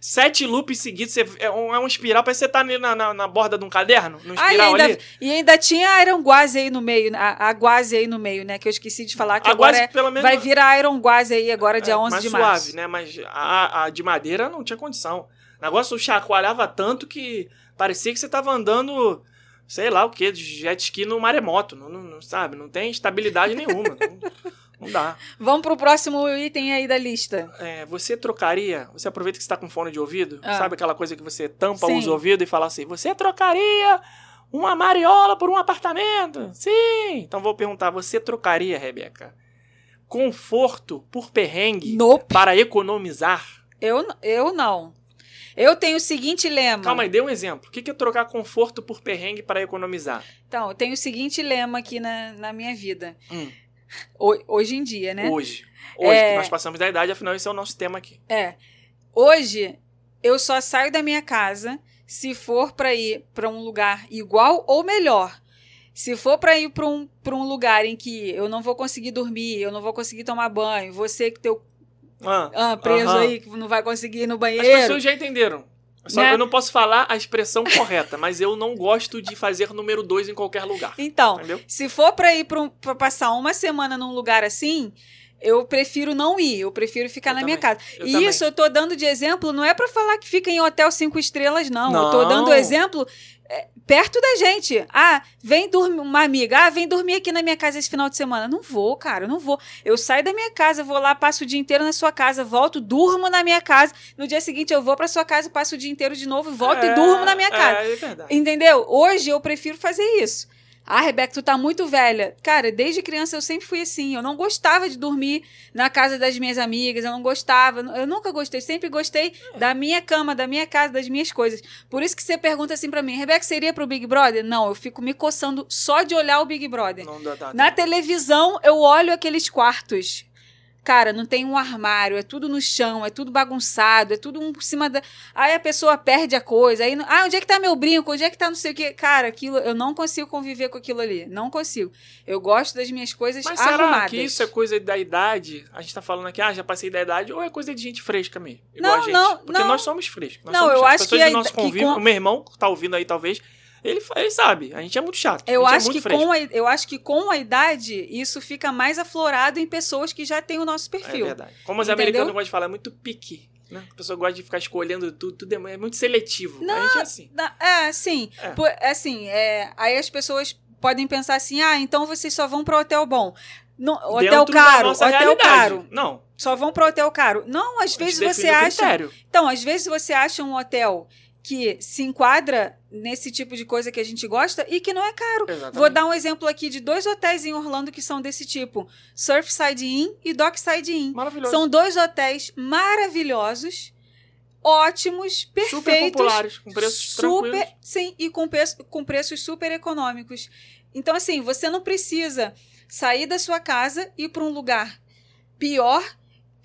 sete loops seguidos você- é, um, é um espiral, parece que você tá na, na, na borda de um caderno, no Ah, e espiral ainda, ali. e ainda tinha a Iron Guazi aí no meio, a, a aí no meio, né? Que eu esqueci de falar que A agora é- pelo menos, vai vir a Iron Guazi aí agora, dia é, 11 mais de suave, março. né? Mas a, a de madeira não tinha condição. O negócio chacoalhava tanto que parecia que você tava andando, sei lá o que, de jet ski no maremoto. Não, não, não- sabe? Não tem estabilidade nenhuma. não, não dá. Vamos pro próximo item aí da lista. É, você trocaria, você aproveita que você tá com fone de ouvido, Ah. sabe aquela coisa que você tampa Sim. os ouvidos e fala assim, você trocaria uma mariola por um apartamento? Sim! Então vou perguntar, você trocaria, Rebeca, conforto por perrengue Nope. para economizar? Eu, eu não. Eu tenho o seguinte lema. Calma aí, dê um exemplo. O que que é trocar conforto por perrengue para economizar? Então, eu tenho o seguinte lema aqui na, na minha vida. Hum. Ho- hoje em dia, né? Hoje. Hoje, É. que nós passamos da idade, afinal esse é o nosso tema aqui. É. Hoje, eu só saio da minha casa se for para ir para um lugar igual ou melhor. Se for para ir para um, pra um lugar em que eu não vou conseguir dormir, eu não vou conseguir tomar banho, você que teu Ah, ah, preso Aham. aí, que não vai conseguir ir no As banheiro. pessoas já entenderam. Só Né? que eu não posso falar a expressão correta, mas eu não gosto de fazer número dois em qualquer lugar. Então, Entendeu? se for para ir para um, pra passar uma semana num lugar assim, eu prefiro não ir, eu prefiro ficar Eu na minha também. casa. Eu e também. isso eu tô dando de exemplo, não é para falar que fica em hotel cinco estrelas, não. Eu tô Não. dando exemplo é, perto da gente. Ah, vem dormir, uma amiga, ah, vem dormir aqui na minha casa esse final de semana. Não vou, cara, não vou. Eu saio da minha casa, vou lá, passo o dia inteiro na sua casa, volto, durmo na minha casa. No dia seguinte eu vou pra sua casa, passo o dia inteiro de novo, volto e É, durmo na minha casa. É, é verdade. Entendeu? Hoje eu prefiro fazer isso. Ah, Rebeca, tu tá muito velha. Cara, desde criança eu sempre fui assim. Eu não gostava de dormir na casa das minhas amigas. Eu não gostava. Eu nunca gostei. Sempre gostei da minha cama, da minha casa, das minhas coisas. Por isso que você pergunta assim pra mim: Rebeca, seria pro Big Brother? Não, eu fico me coçando só de olhar o Big Brother. Não dá, dá, Na televisão, eu olho aqueles quartos. Cara, não tem um armário, é tudo no chão, é tudo bagunçado, é tudo um por cima da. Aí a pessoa perde a coisa. Aí, ah, onde é que tá meu brinco? Onde é que tá não sei o quê? Cara, aquilo, eu não consigo conviver com aquilo ali. Não consigo. Eu gosto das minhas coisas Mas arrumadas. será que isso é coisa da idade? A gente tá falando aqui, ah, já passei da idade, ou é coisa de gente fresca mesmo? Igual Não, a gente? não, Porque não. nós somos frescos. Nós Não, somos eu acho As pessoas que a nosso que convívio, com- o meu irmão que tá ouvindo aí talvez, ele, ele sabe, a gente é muito chato. Eu gente acho, é que fresco. com a, eu acho que com a idade, isso fica mais aflorado em pessoas que já têm o nosso É perfil. verdade. Como os Entendeu? americanos gostam de falar, é muito pique. Né? A pessoa gosta de ficar escolhendo tudo, tudo é, é muito seletivo. a gente é assim. Na- É, sim. É. Por- assim, é, aí as pessoas podem pensar assim: ah, então vocês só vão para hotel bom. No, hotel caro, hotel realidade. caro. Não. Só vão para hotel caro. Não, às vezes você acha. critério. Então, às vezes você acha um hotel que se enquadra nesse tipo de coisa que a gente gosta e que não é caro. Exatamente. Vou dar um exemplo aqui de dois hotéis em Orlando que são desse tipo: Surfside Inn e Dockside Inn. Maravilhoso. São dois hotéis maravilhosos. ótimos, perfeitos. Super populares, com preços super, tranquilos. sim, e com, preço- com preços super econômicos. Então, assim, você não precisa sair da sua casa e ir para um lugar pior,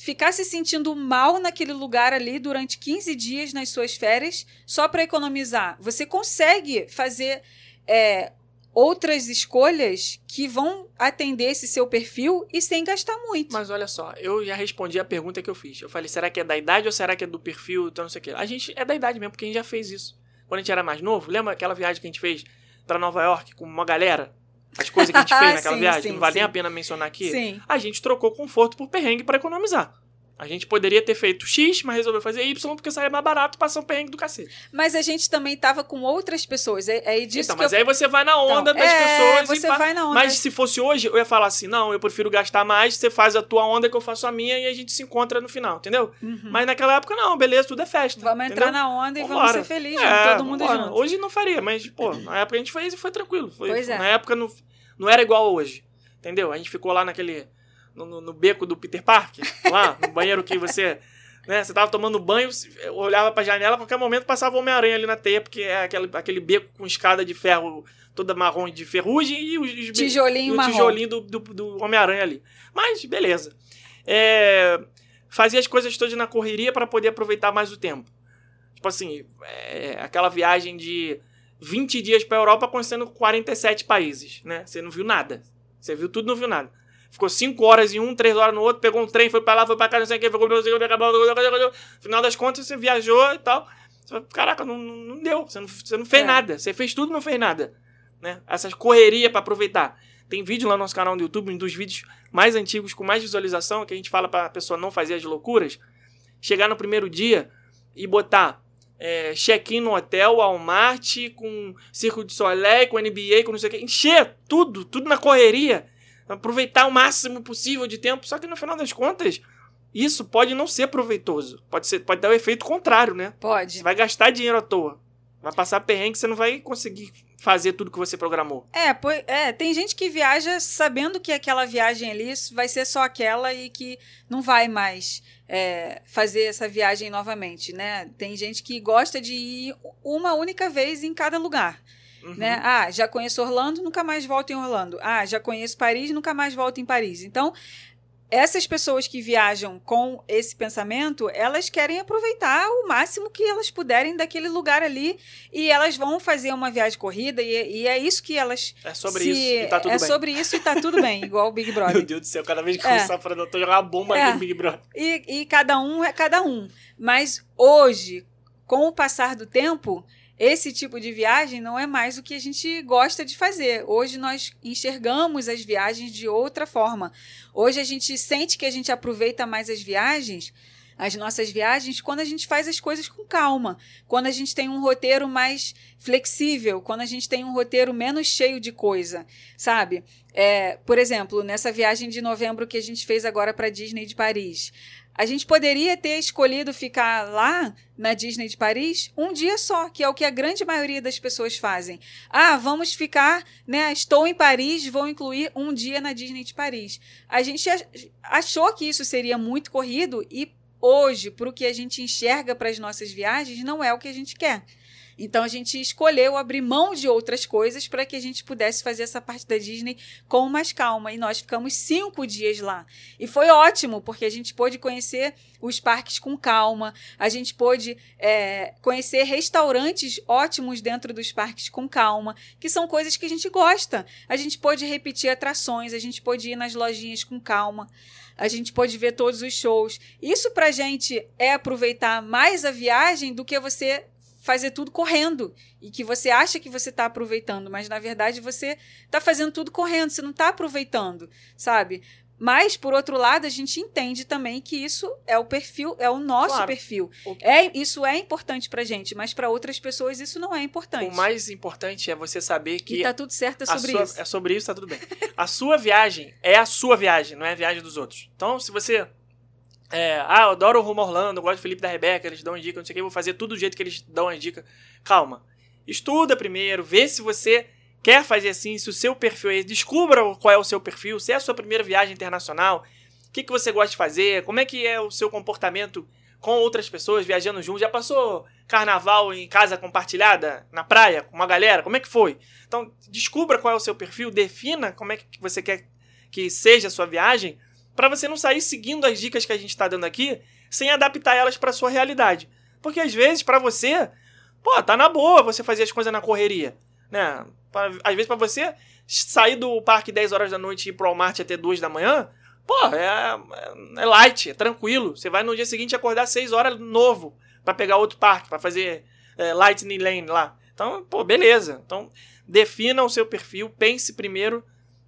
ficar se sentindo mal naquele lugar ali durante 15 dias nas suas férias, só para economizar. Você consegue fazer é, outras escolhas que vão atender esse seu perfil e sem gastar muito. Mas olha só, eu já respondi a pergunta que eu fiz. Eu falei, será que é da idade ou será que é do perfil? Então não sei o que. A gente é da idade mesmo, porque a gente já fez isso. Quando a gente era mais novo, lembra aquela viagem que a gente fez pra Nova York com uma galera? As coisas que a gente fez naquela Sim, viagem, sim, não vale nem sim. a pena mencionar aqui. Sim. A gente trocou conforto por perrengue pra economizar. A gente poderia ter feito X, mas resolveu fazer Y porque saía mais barato passar um perrengue do cacete. Mas a gente também tava com outras pessoas. É, é disso então, que mas eu aí você vai na onda Então, das é, pessoas e você fa- vai na onda. Mas se fosse hoje, eu ia falar assim: não, eu prefiro gastar mais, você faz a tua onda que eu faço a minha e a gente se encontra no final, entendeu? Uhum. Mas naquela época, não, beleza, tudo é festa. Vamos entendeu? entrar na onda e vamos Vambora. ser felizes, É, todo mundo vambora. junto. Hoje não faria, mas, pô, na época a gente fez e foi tranquilo. Foi, Pois é. Na época não, não era igual hoje, entendeu? A gente ficou lá naquele. No, no- beco do Peter Parker, lá, no banheiro que você. Né, você tava tomando banho, olhava pra janela, a qualquer momento passava o Homem-Aranha ali na teia, porque é aquele, aquele beco com escada de ferro toda marrom de ferrugem e os, os Tijolinho e o tijolinho do, do, do Homem-Aranha ali. Mas, beleza. É, fazia as coisas todas na correria para poder aproveitar mais o tempo. Tipo assim, é, aquela viagem de 20 dias pra Europa conhecendo 47 países, né? Você não viu nada. Você viu tudo, não viu nada. Ficou 5 horas em um, 3 horas no outro, pegou um trem, foi pra lá, foi pra cá, não sei o que, ficou... final das contas, você viajou e tal. Fala, Caraca, não, não deu. Você não, você não fez É. nada. Você fez tudo, não fez nada. Né? Essas correrias pra aproveitar. Tem vídeo lá no nosso canal no YouTube, um dos vídeos mais antigos, com mais visualização, que a gente fala pra pessoa não fazer as loucuras. Chegar no primeiro dia e botar é, check-in no hotel, Walmart, com Circo de Soleil, com NBA, com não sei o que. Encher tudo, tudo na correria. Aproveitar o máximo possível de tempo. Só que no final das contas, isso pode não ser proveitoso. Pode, ser, pode dar o efeito contrário, né? Você Pode. vai gastar dinheiro à toa. Vai passar perrengue, você não vai conseguir fazer tudo que você programou. É, pois, é, tem gente que viaja sabendo que aquela viagem ali vai ser só aquela e que não vai mais é, fazer essa viagem novamente, né? Tem gente que gosta de ir uma única vez em cada lugar. Uhum. né? Ah, já conheço Orlando, nunca mais volto em Orlando. Ah, já conheço Paris, nunca mais volto em Paris. Então, essas pessoas que viajam com esse pensamento, elas querem aproveitar o máximo que elas puderem daquele lugar ali e elas vão fazer uma viagem corrida e, e é isso que elas É sobre se- isso e tá tudo é bem. sobre isso e tá tudo bem, igual o Big Meu Brother. Deus do céu, cada vez que É. começar a falar, eu tô jogando uma bomba É. no Big Brother. E, e cada um é cada um. Mas hoje, com o passar do tempo, esse tipo de viagem não é mais o que a gente gosta de fazer. Hoje nós enxergamos as viagens de outra forma. Hoje a gente sente que a gente aproveita mais as viagens, as nossas viagens, quando a gente faz as coisas com calma, quando a gente tem um roteiro mais flexível, quando a gente tem um roteiro menos cheio de coisa, sabe? É, por exemplo, nessa viagem de novembro que a gente fez agora para Disney de Paris. A gente poderia ter escolhido ficar lá na Disney de Paris um dia só, que é o que a grande maioria das pessoas fazem. Ah, vamos ficar, né? Estou em Paris, vou incluir um dia na Disney de Paris. A gente ach- achou que isso seria muito corrido e hoje, para o que a gente enxerga para as nossas viagens, não é o que a gente quer. Então a gente escolheu abrir mão de outras coisas para que a gente pudesse fazer essa parte da Disney com mais calma. E nós ficamos cinco dias lá. E foi ótimo, porque a gente pôde conhecer os parques com calma, a gente pôde é, conhecer restaurantes ótimos dentro dos parques com calma, que são coisas que a gente gosta. A gente pôde repetir atrações, a gente pôde ir nas lojinhas com calma. A gente pôde ver todos os shows. Isso pra gente é aproveitar mais a viagem do que você fazer tudo correndo e que você acha que você está aproveitando, mas na verdade você está fazendo tudo correndo, você não está aproveitando, sabe? Mas, por outro lado, a gente entende também que isso é o perfil, é o nosso Claro. perfil. O- É, isso é importante pra gente, mas para outras pessoas isso não é importante. O mais importante é você saber que E tá tudo certo é sobre sua- isso. É sobre isso, tá tudo bem. A sua viagem é a sua viagem, não é a viagem dos outros. Então, se você. É, ah, eu adoro o Rumo Orlando, eu gosto do Felipe da Rebeca, eles dão as dicas, não sei o que, vou fazer tudo do jeito que eles dão as dicas. Calma. Estuda primeiro, vê se você quer fazer assim, se o seu perfil é esse, descubra qual é o seu perfil, se é a sua primeira viagem internacional, o que, que você gosta de fazer, como é que é o seu comportamento com outras pessoas, viajando junto. Já passou carnaval em casa compartilhada, na praia, com uma galera? Como é que foi? Então, descubra qual é o seu perfil, defina como é que você quer que seja a sua viagem, para você não sair seguindo as dicas que a gente está dando aqui, sem adaptar elas para sua realidade. Porque às vezes, para você, pô, tá na boa você fazer as coisas na correria, né? Pra- Às vezes, para você sair do parque 10 horas da noite e ir pro Walmart até 2 da manhã, pô, é, é light, é tranquilo. Você vai no dia seguinte acordar 6 horas novo para pegar outro parque, para fazer é, Lightning Lane lá. Então, pô, beleza. Então, defina o seu perfil, pense primeiro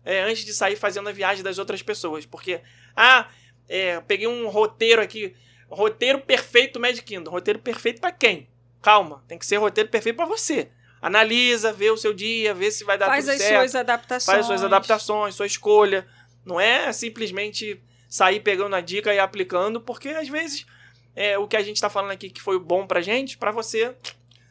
é, antes de sair fazendo a viagem das outras pessoas. Porque, ah, é, peguei um roteiro aqui, roteiro perfeito Magic Kingdom. Roteiro perfeito para quem? Calma, tem que ser roteiro perfeito para você. Analisa, vê o seu dia, vê se vai dar Faz tudo as certo suas adaptações. faz suas adaptações, sua escolha. Não é simplesmente sair pegando a dica e aplicando, porque às vezes é, o que a gente está falando aqui que foi bom pra gente, pra você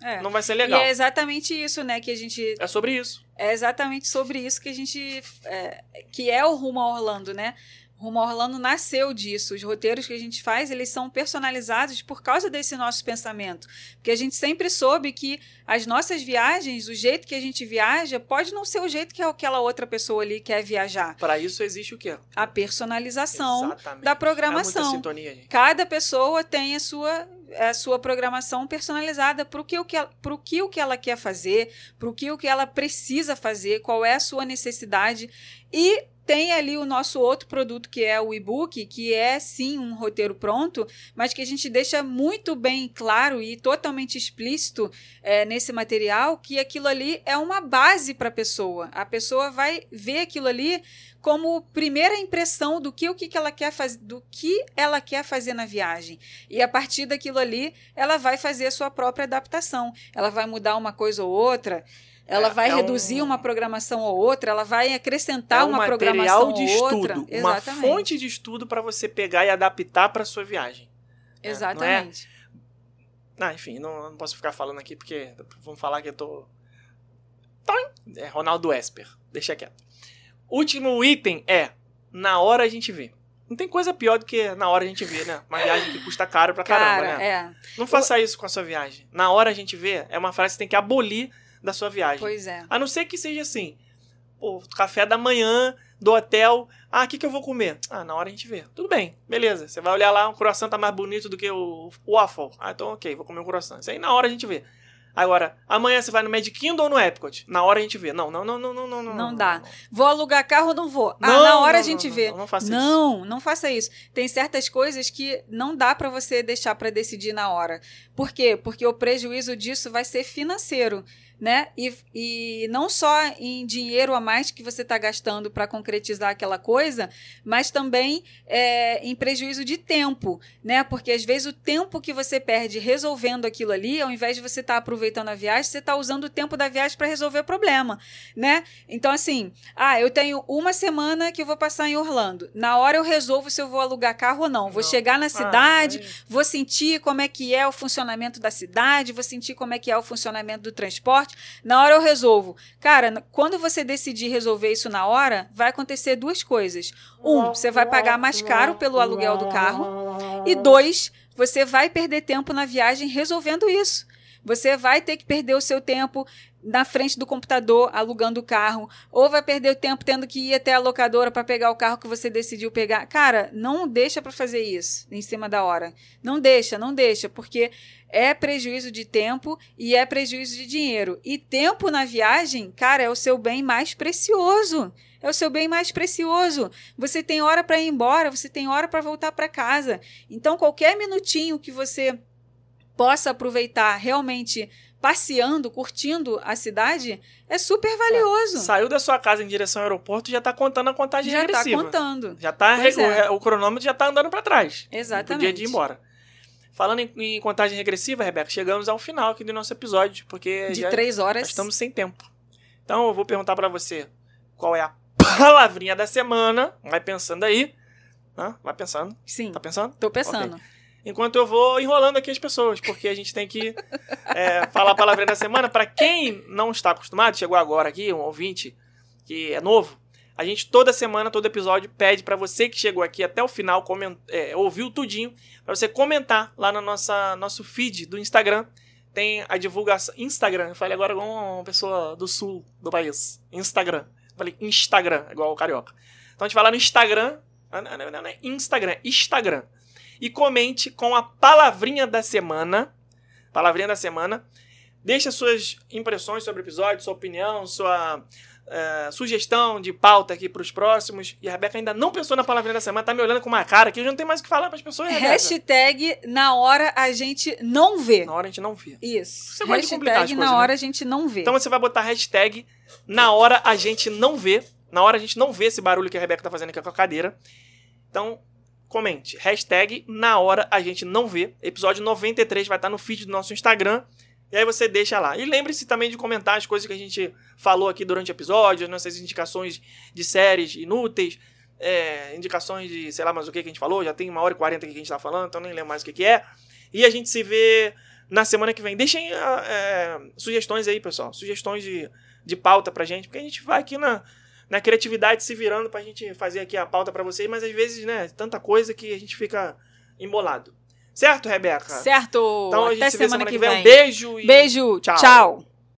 É. não vai ser E legal. é exatamente isso, né, que a gente É sobre isso. É exatamente sobre isso que a gente. é, que é o Rumo a Orlando, né? Rumo a Orlando nasceu disso. Os roteiros que a gente faz, eles são personalizados por causa desse nosso pensamento. Porque a gente sempre soube que as nossas viagens, o jeito que a gente viaja, pode não ser o jeito que aquela outra pessoa ali quer viajar. Pra isso existe o quê? A personalização Exatamente. da É programação. muita sintonia, gente. Cada pessoa tem a sua, a sua programação personalizada para o que, que, ela- que o que ela quer fazer, para o que o que ela precisa fazer, qual é a sua necessidade. E tem ali o nosso outro produto que é o e-book, que é sim um roteiro pronto, mas que a gente deixa muito bem claro e totalmente explícito é, nesse material que aquilo ali é uma base para a pessoa. A pessoa vai ver aquilo ali como primeira impressão do que o que, que ela quer fazer, do que ela quer fazer na viagem. E a partir daquilo ali, ela vai fazer a sua própria adaptação. Ela vai mudar uma coisa ou outra. Ela É, vai é um- reduzir uma programação ou outra, ela vai acrescentar é um uma programação de ou estudo, outra. uma Exatamente. fonte de estudo pra você pegar e adaptar pra sua viagem. É, não é? Exatamente. Ah, enfim, não, não posso ficar falando aqui porque vão falar que eu tô. É Ronaldo Esper. Deixa quieto. Último item é: na hora a gente vê. Não tem coisa pior do que na hora a gente vê, né? Uma viagem que custa caro pra caramba, Cara, né? é. Não faça isso com a sua viagem. Na hora a gente vê é uma frase que você tem que abolir da sua viagem. Pois é. A não ser que seja assim: pô, café da manhã do hotel. Ah, o que, que eu vou comer? Ah, na hora a gente vê. Tudo bem, beleza. Você vai olhar lá, um croissant tá mais bonito do que o, waffle. Ah, então ok, vou comer um croissant. Isso aí na hora a gente vê. Agora, amanhã você vai no Magic Kingdom ou no Epcot? Na hora a gente vê. Não, não, não, não, não, não. Não, Não dá. Vou alugar carro ou não vou? Ah, Não, na hora não, a gente não, vê. não, não faça isso. Não, não faça isso. Tem certas coisas que não dá para você deixar para decidir na hora. Por quê? Porque o prejuízo disso vai ser financeiro, né? E, e não só em dinheiro a mais que você está gastando para concretizar aquela coisa, mas também é, em prejuízo de tempo, né? Porque às vezes o tempo que você perde resolvendo aquilo ali, ao invés de você estar aproveitando a viagem, você está usando o tempo da viagem para resolver o problema, né? Então, assim, ah, eu tenho uma semana que eu vou passar em Orlando. Na hora eu resolvo se eu vou alugar carro ou não. Vou Não. chegar na Ah, cidade, aí- vou sentir como é que é o funcionamento da cidade, vou sentir como é que é o funcionamento do transporte. Na hora eu resolvo. Cara, quando você decidir resolver isso na hora, vai acontecer duas coisas. Um, você vai pagar mais caro pelo aluguel do carro. E dois, você vai perder tempo na viagem resolvendo isso. Você vai ter que perder o seu tempo na frente do computador alugando o carro, ou vai perder o tempo tendo que ir até a locadora para pegar o carro que você decidiu pegar. Cara, não deixa para fazer isso em cima da hora. Não deixa, não deixa, porque é prejuízo de tempo e é prejuízo de dinheiro. E tempo na viagem, cara, é o seu bem mais precioso. É o seu bem mais precioso. Você tem hora para ir embora, você tem hora para voltar para casa. Então, qualquer minutinho que você possa aproveitar realmente passeando, curtindo a cidade, é super valioso. Saiu da sua casa em direção ao aeroporto já tá contando a contagem Já está regressiva. contando. Já tá é. o cronômetro já tá andando pra trás. Exatamente. Podia de ir embora. Falando em, em contagem regressiva, Rebeca, chegamos ao final aqui do nosso episódio, porque De já, três horas. estamos sem tempo. Então eu vou perguntar pra você qual é a palavrinha da semana. Vai pensando aí. Vai pensando. Sim, Tá pensando? tô pensando. Enquanto eu vou enrolando aqui as pessoas, porque a gente tem que é, falar a palavrinha da semana. Pra quem não está acostumado, chegou agora aqui, um ouvinte que é novo, A gente toda semana, todo episódio, pede pra você que chegou aqui até o final, coment... é, ouviu tudinho, pra você comentar lá no nossa, nosso feed do Instagram. Tem a divulgação. Instagram, eu falei agora com uma pessoa do sul do país. Instagram. Eu falei Instagram, igual o carioca. Então a gente vai lá no Instagram. Não, não, não, não é Instagram, Instagram. E comente com a palavrinha da semana. Palavrinha da semana. Deixa suas impressões sobre o episódio, sua opinião, sua eh, sugestão de pauta aqui pros próximos. E a Rebeca ainda não pensou na palavrinha da semana, tá me olhando com uma cara que eu já não tenho mais o que falar pras pessoas, Rebeca. Hashtag na hora a gente não vê. Na hora a gente não vê. Isso. Você de complicar as Hashtag coisas, na né? hora a gente não vê. Então você vai botar hashtag na hora a gente não vê. Na hora a gente não vê esse barulho que a Rebeca tá fazendo aqui com a cadeira. Então, comente. Hashtag na hora a gente não vê. Episódio 93 vai estar no feed do nosso Instagram. E aí você deixa lá. E lembre-se também de comentar as coisas que a gente falou aqui durante o episódio, as nossas indicações de séries inúteis, é, indicações de sei lá mais o que que a gente falou. Já tem uma hora e quarenta que a gente tá falando, então nem lembro mais o que, que é. E a gente se vê na semana que vem. Deixem ah, é, sugestões aí, pessoal. Sugestões de, de pauta pra gente, porque a gente vai aqui na, na criatividade se virando pra gente fazer aqui a pauta pra vocês, mas às vezes, né, tanta coisa que a gente fica embolado. Certo, Rebeca? Certo. Então a gente Até se vê semana, semana que vem. vem. Um beijo e Beijo. Tchau. Tchau.